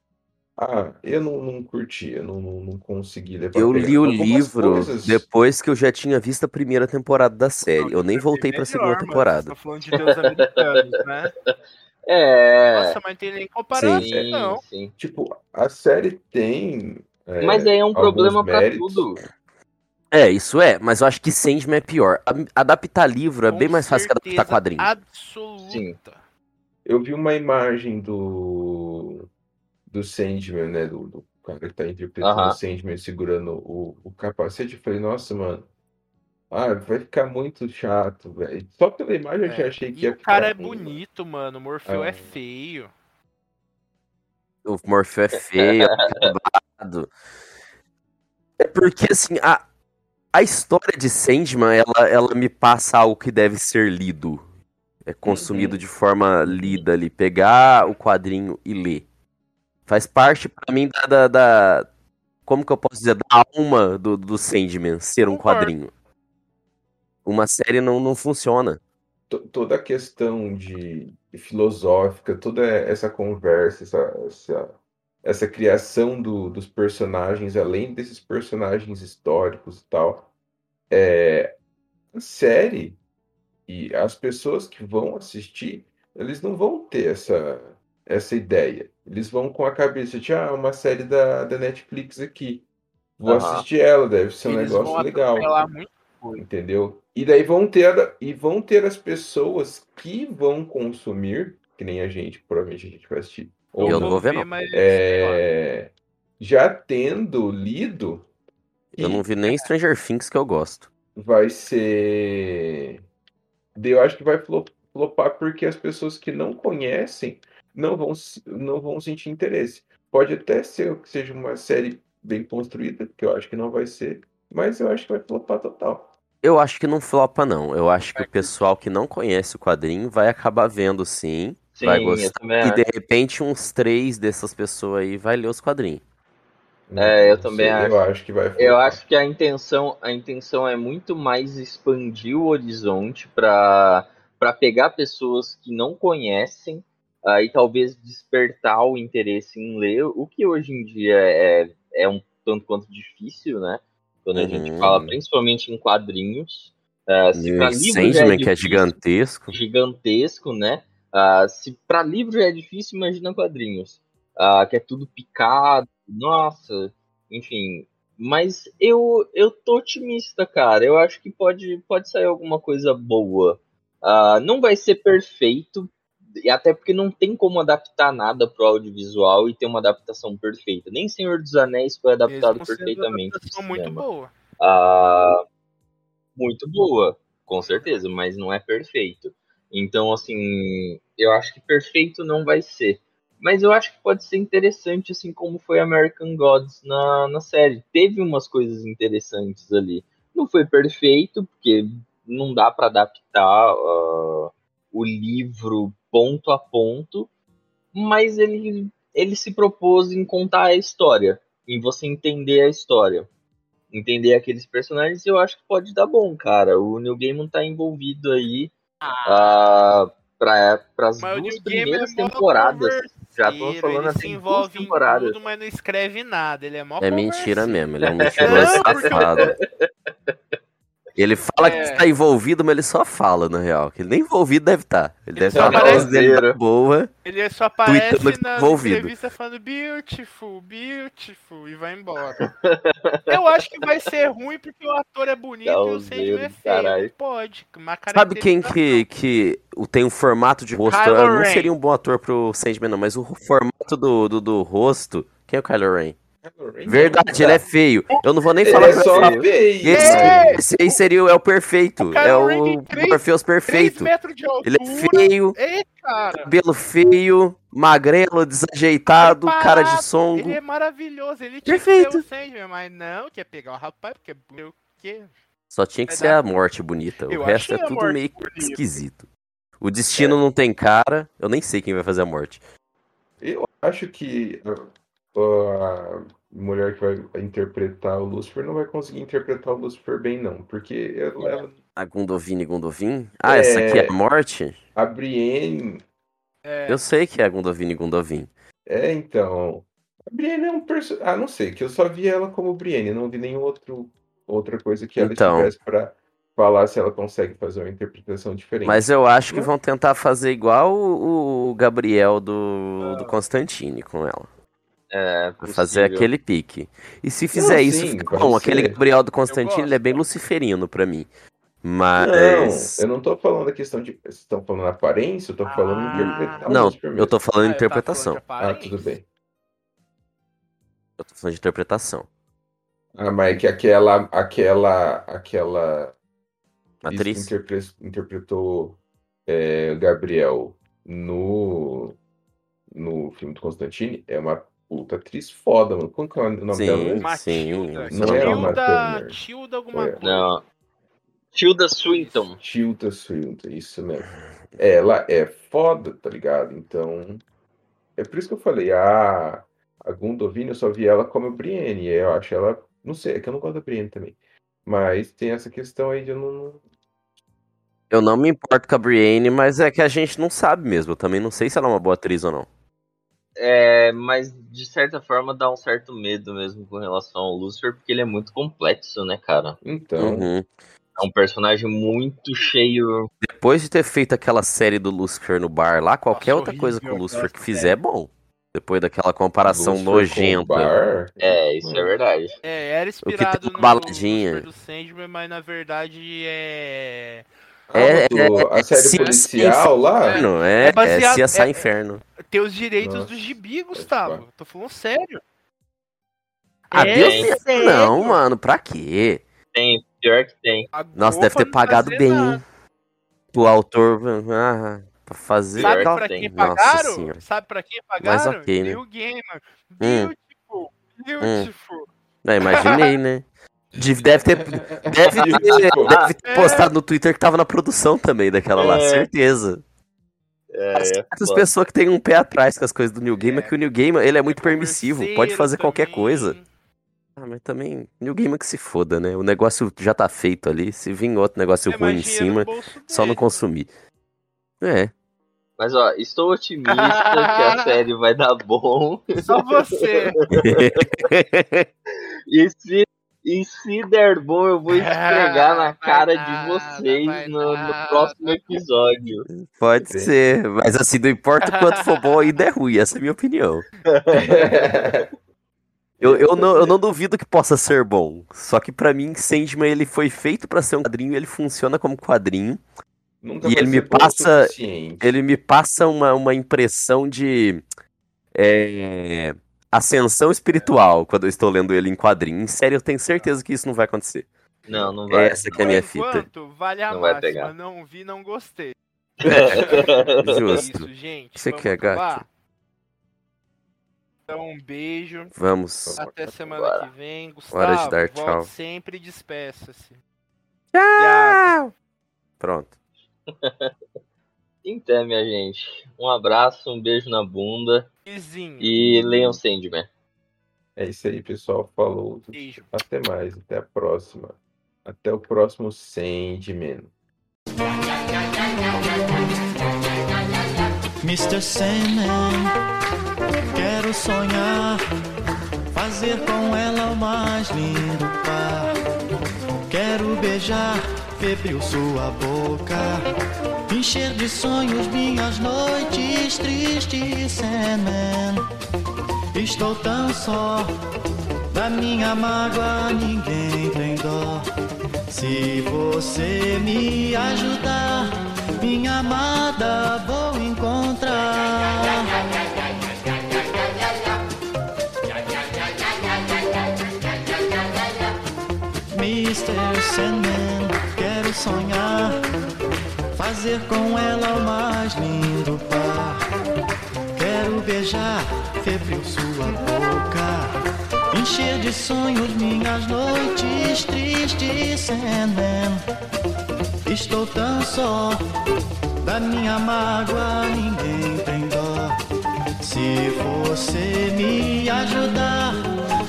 Ah, eu não, não curti, eu não, não, não consegui levar Eu li o livro coisas- depois que eu já tinha visto a primeira temporada da série. Eu nem voltei pra segunda temporada. Tá falando de Deus americanos, né? é. Nossa, mas não tem nem comparação, sim, não. sim. Tipo, a série tem. é, Mas aí é um problema pra méritos. tudo. É, isso é, mas eu acho que Sandman é pior. A- Adaptar livro é Com bem mais fácil que adaptar quadrinho. Absoluta. Eu vi uma imagem do. Do Sandman, né? Do, do cara que tá interpretando Aham. o Sandman segurando o, o capacete. Eu falei, nossa, mano. Ah, vai ficar muito chato, velho. Só pela imagem eu já É. achei que E ia o cara é ficar ruim, bonito, mano. O Morfeu é Ah. feio. O Morpheus é feio, é acabado. É porque, assim, a, a história de Sandman, ela, ela me passa algo que deve ser lido. É consumido de forma lida ali. Pegar o quadrinho e ler. Faz parte, pra mim, da, da, da- Como que eu posso dizer? Da alma do, do Sandman ser um quadrinho. Uma série não, não funciona. To- toda a questão de, de filosófica, toda essa conversa, essa, essa essa criação do- dos personagens, além desses personagens históricos e tal, é, a série e as pessoas que vão assistir, eles não vão ter essa, essa ideia. Eles vão com a cabeça de, ah, uma série da, da Netflix aqui. Vou Aham. assistir ela, deve ser um Eles negócio vão legal. muito. Entendeu? E daí vão ter, e vão ter as pessoas que vão consumir, que nem a gente, provavelmente a gente vai assistir. Ou Eu não vou ver, não. é, já tendo lido, Eu não vi nem Stranger Things que eu gosto. vai ser. Eu acho que vai flo- flopar porque as pessoas que não conhecem não vão, não vão sentir interesse. Pode até ser que seja uma série bem construída, que eu acho que não vai ser, mas eu acho que vai flopar total. Eu acho que não flopa, não. Eu acho que o pessoal que não conhece o quadrinho vai acabar vendo sim, Sim, vai gostar. também E acho. de repente uns três dessas pessoas aí vai ler os quadrinhos. É, eu também sei, acho. Eu acho que vai Eu acho que a intenção, a intenção é muito mais expandir o horizonte para para pegar pessoas que não conhecem ah, e talvez despertar o interesse em ler, o que hoje em dia é, é um tanto quanto difícil, né? Quando a gente Uhum. fala principalmente em quadrinhos. Ah, se para livro já é é difícil, gigantesco. gigantesco, né? Ah, se para livro já é difícil, imagina quadrinhos. Ah, que é tudo picado, nossa, enfim. Mas eu, eu tô otimista, cara. Eu acho que pode, pode sair alguma coisa boa. Ah, não vai ser perfeito, e até porque não tem como adaptar nada pro audiovisual e ter uma adaptação perfeita. Nem Senhor dos Anéis foi adaptado uma perfeitamente. adaptação muito boa. Ah, muito boa, com certeza, mas não é perfeito. Então, assim, eu acho que perfeito não vai ser. Mas eu acho que pode ser interessante, assim como foi American Gods na, na série. Teve umas coisas interessantes ali. Não foi perfeito, porque não dá para adaptar ah, o livro ponto a ponto, mas ele, ele se propôs em contar a história, em você entender a história entender aqueles personagens, eu acho que pode dar bom, cara. O New Gaiman tá envolvido aí ah, para as Mas o duas primeiras é temporadas. Já tô falando ele assim, se duas envolve em temporadas. tudo, mas não escreve nada. Ele é mó É mentira mesmo, ele é um mentiroso safado. Ele fala que É. está envolvido, mas ele só fala, na real. Que ele nem envolvido deve estar. Ele, Ele deve só estar na aparece- voz dele na boa. Ele só aparece que tá nas envolvido. entrevistas falando beautiful, beautiful e vai embora. Eu acho que vai ser ruim porque o ator é bonito e o Sandman é feio. Não pode. Sabe quem que, que tem um formato de rosto? Kylo Ah, Não Ren. seria um bom ator pro Sandman, não, mas o formato do, do, do rosto. Quem é o Kylo Ren? Verdade, ele é feio. Eu não vou nem Ele falar é pra só você. feio. Esse, É! esse aí seria o, é o perfeito. O É o Morpheus 3 perfeito. altura. Ele é feio, É, cara. cabelo feio, magrelo, desajeitado, cara de songo. Ele é maravilhoso. Ele tinha Perfeito. que ser o Sandman, mas não, quer pegar o rapaz, porque é o quê? Só tinha que ser a morte bonita. O Eu resto é tudo meio bonita. esquisito. O destino não tem cara. Eu nem sei quem vai fazer a morte. Eu acho que a, mulher que vai interpretar o Lucifer não vai conseguir interpretar o Lucifer bem, não. Porque ela, ela- A Gundovini Gundovin? Ah, essa aqui é É. a morte? a Brienne. É, Eu sei que é a Gundovini Gundovin. É, então. A Brienne é um personagem. Ah, não sei, que eu só vi ela como Brienne, não vi nenhum outro outra coisa que ela Então. tivesse pra falar se ela consegue fazer uma interpretação diferente. Mas eu acho que vão tentar fazer igual o, o Gabriel do, do Constantine com ela. É, fazer aquele pique. E se fizer isso, sim, fica bom. Aquele. Gabriel do Constantine, gosto. ele é bem luciferino pra mim. Não, Mas. eu não tô falando a questão de. Vocês estão falando aparência, eu tô falando Ah. Não, eu tô falando Ah, interpretação. falando Ah, tudo bem. Eu tô falando de interpretação. Ah, mas é que aquela. aquela. aquela. atriz que Atriz? interpre- interpretou é, Gabriel no. no filme do Constantine é uma puta atriz foda, mano. Como que é o nome Sim. dela? mesmo? Matilda. Sim, não era uma Tilda. Tilda alguma Foi. coisa. Não. Tilda Swinton. Tilda Swinton, isso mesmo. Ela é foda, tá ligado? Então. É por isso que eu falei, ah, a Gundovini eu só vi ela como Brienne. e Eu acho ela. Não sei, é que eu não gosto da Brienne também. Mas tem essa questão aí de eu não. Eu não me importo com a Brienne, mas é que a gente não sabe mesmo. Eu também não sei se ela é uma boa atriz ou não. É, mas de certa forma dá um certo medo mesmo com relação ao Lucifer, porque ele é muito complexo, né, cara? Então, Uhum. É um personagem muito cheio. Depois de ter feito aquela série do Lucifer no bar lá, qualquer Nossa, outra coisa com o Lucifer que fizer é bom. Depois daquela comparação Lucifer com nojenta. Bar, É, isso é verdade. É, era tem inspirado uma no baladinha. Lucifer do Sandman, mas na verdade é. É, do- é, a série se- policial lá. Inferno, é, É baseado- é CSI é- Inferno. Ter os direitos Nossa, do gibi, Gustavo. Tô falando sério. Ah, É Deus sério? Não, mano, pra quê? Tem, pior que tem. Pagou Nossa, deve ter não pagado bem. nada. O autor. Ah, pra fazer. Sabe pra tem. quem Nossa pagaram? senhora. Sabe pra quem Mas pagaram? ok, né? Neil Gaiman. Hum. Beautiful. Beautiful. É, imaginei, né? De- Deve ter, deve ter, deve ter postado no Twitter que tava na produção também daquela lá, É. certeza. É, é Certas foda. pessoas que têm um pé atrás com as coisas do New Game é, É. que o New Game ele é muito permissivo, pode fazer qualquer também. coisa. Ah, mas também, New Game que se foda, né? O negócio já tá feito ali, se vir outro negócio É ruim em cima, só não consumir. É. Mas ó, estou otimista que a série vai dar bom. Só você. E se, e se der bom, eu vou esfregar na Vai cara de vocês no, no próximo episódio. Pode Sim. ser, mas assim, não importa o quanto for bom, ainda é ruim, essa é a minha opinião. Eu, eu, não, eu não duvido que possa ser bom. Só que pra mim, Sandman ele foi feito pra ser um quadrinho, ele funciona como quadrinho. Nunca E ele me passa-. Ele me passa uma, uma impressão de é, ascensão espiritual quando eu estou lendo ele em quadrinho. Em série, eu tenho certeza que isso não vai acontecer. Não, não vai. Essa que é a minha fita. enquanto, vale a Não vai máxima. pegar. Não vi, não gostei. Justo. isso, gente. Você Vamos quer, gato? Então, um beijo. Vamos. Até semana Bora. que vem. Gustavo, Hora de dar tchau. sempre despeça-se. Tchau! Pronto. Então, minha gente. Um abraço, um beijo na bunda Vizinho. e leiam Sandman. É isso aí, pessoal. Falou. Beijo. Até mais. Até a próxima. Até o próximo Sandman. Mr. Sandman, quero sonhar, fazer com ela o mais lindo par. Quero beijar, febril sua boca, encher de sonhos minhas noites tristes, Sandman. Estou tão só, da minha mágoa ninguém tem dó. Se você me ajudar, minha amada vou encontrar. Mr. Sandman, quero sonhar, fazer com ela o mais lindo par. Quero beijar, febril sua boca, encher de sonhos minhas noites tristes, Sandman. Estou tão só, da minha mágoa ninguém tem dó. Se você me ajudar,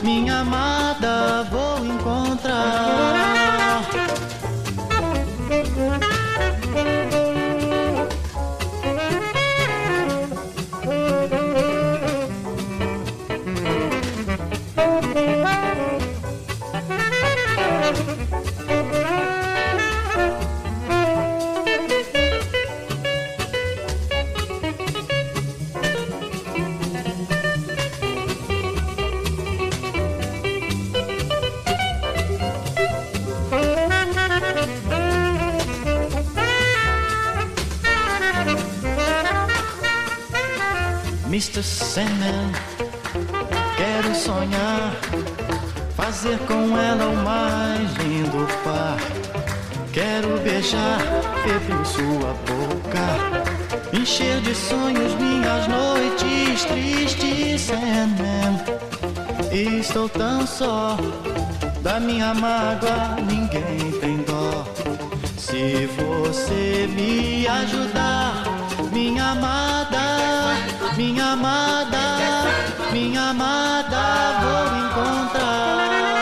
minha amada vou encontrar. Mr. Sandman, quero sonhar, fazer com ela o mais lindo par. Quero beijar, febril sua boca, encher de sonhos minhas noites tristes, Sandman. Estou tão só, da minha mágoa ninguém tem dó. Se você me ajudar, minha amada, minha amada, minha amada, vou encontrar.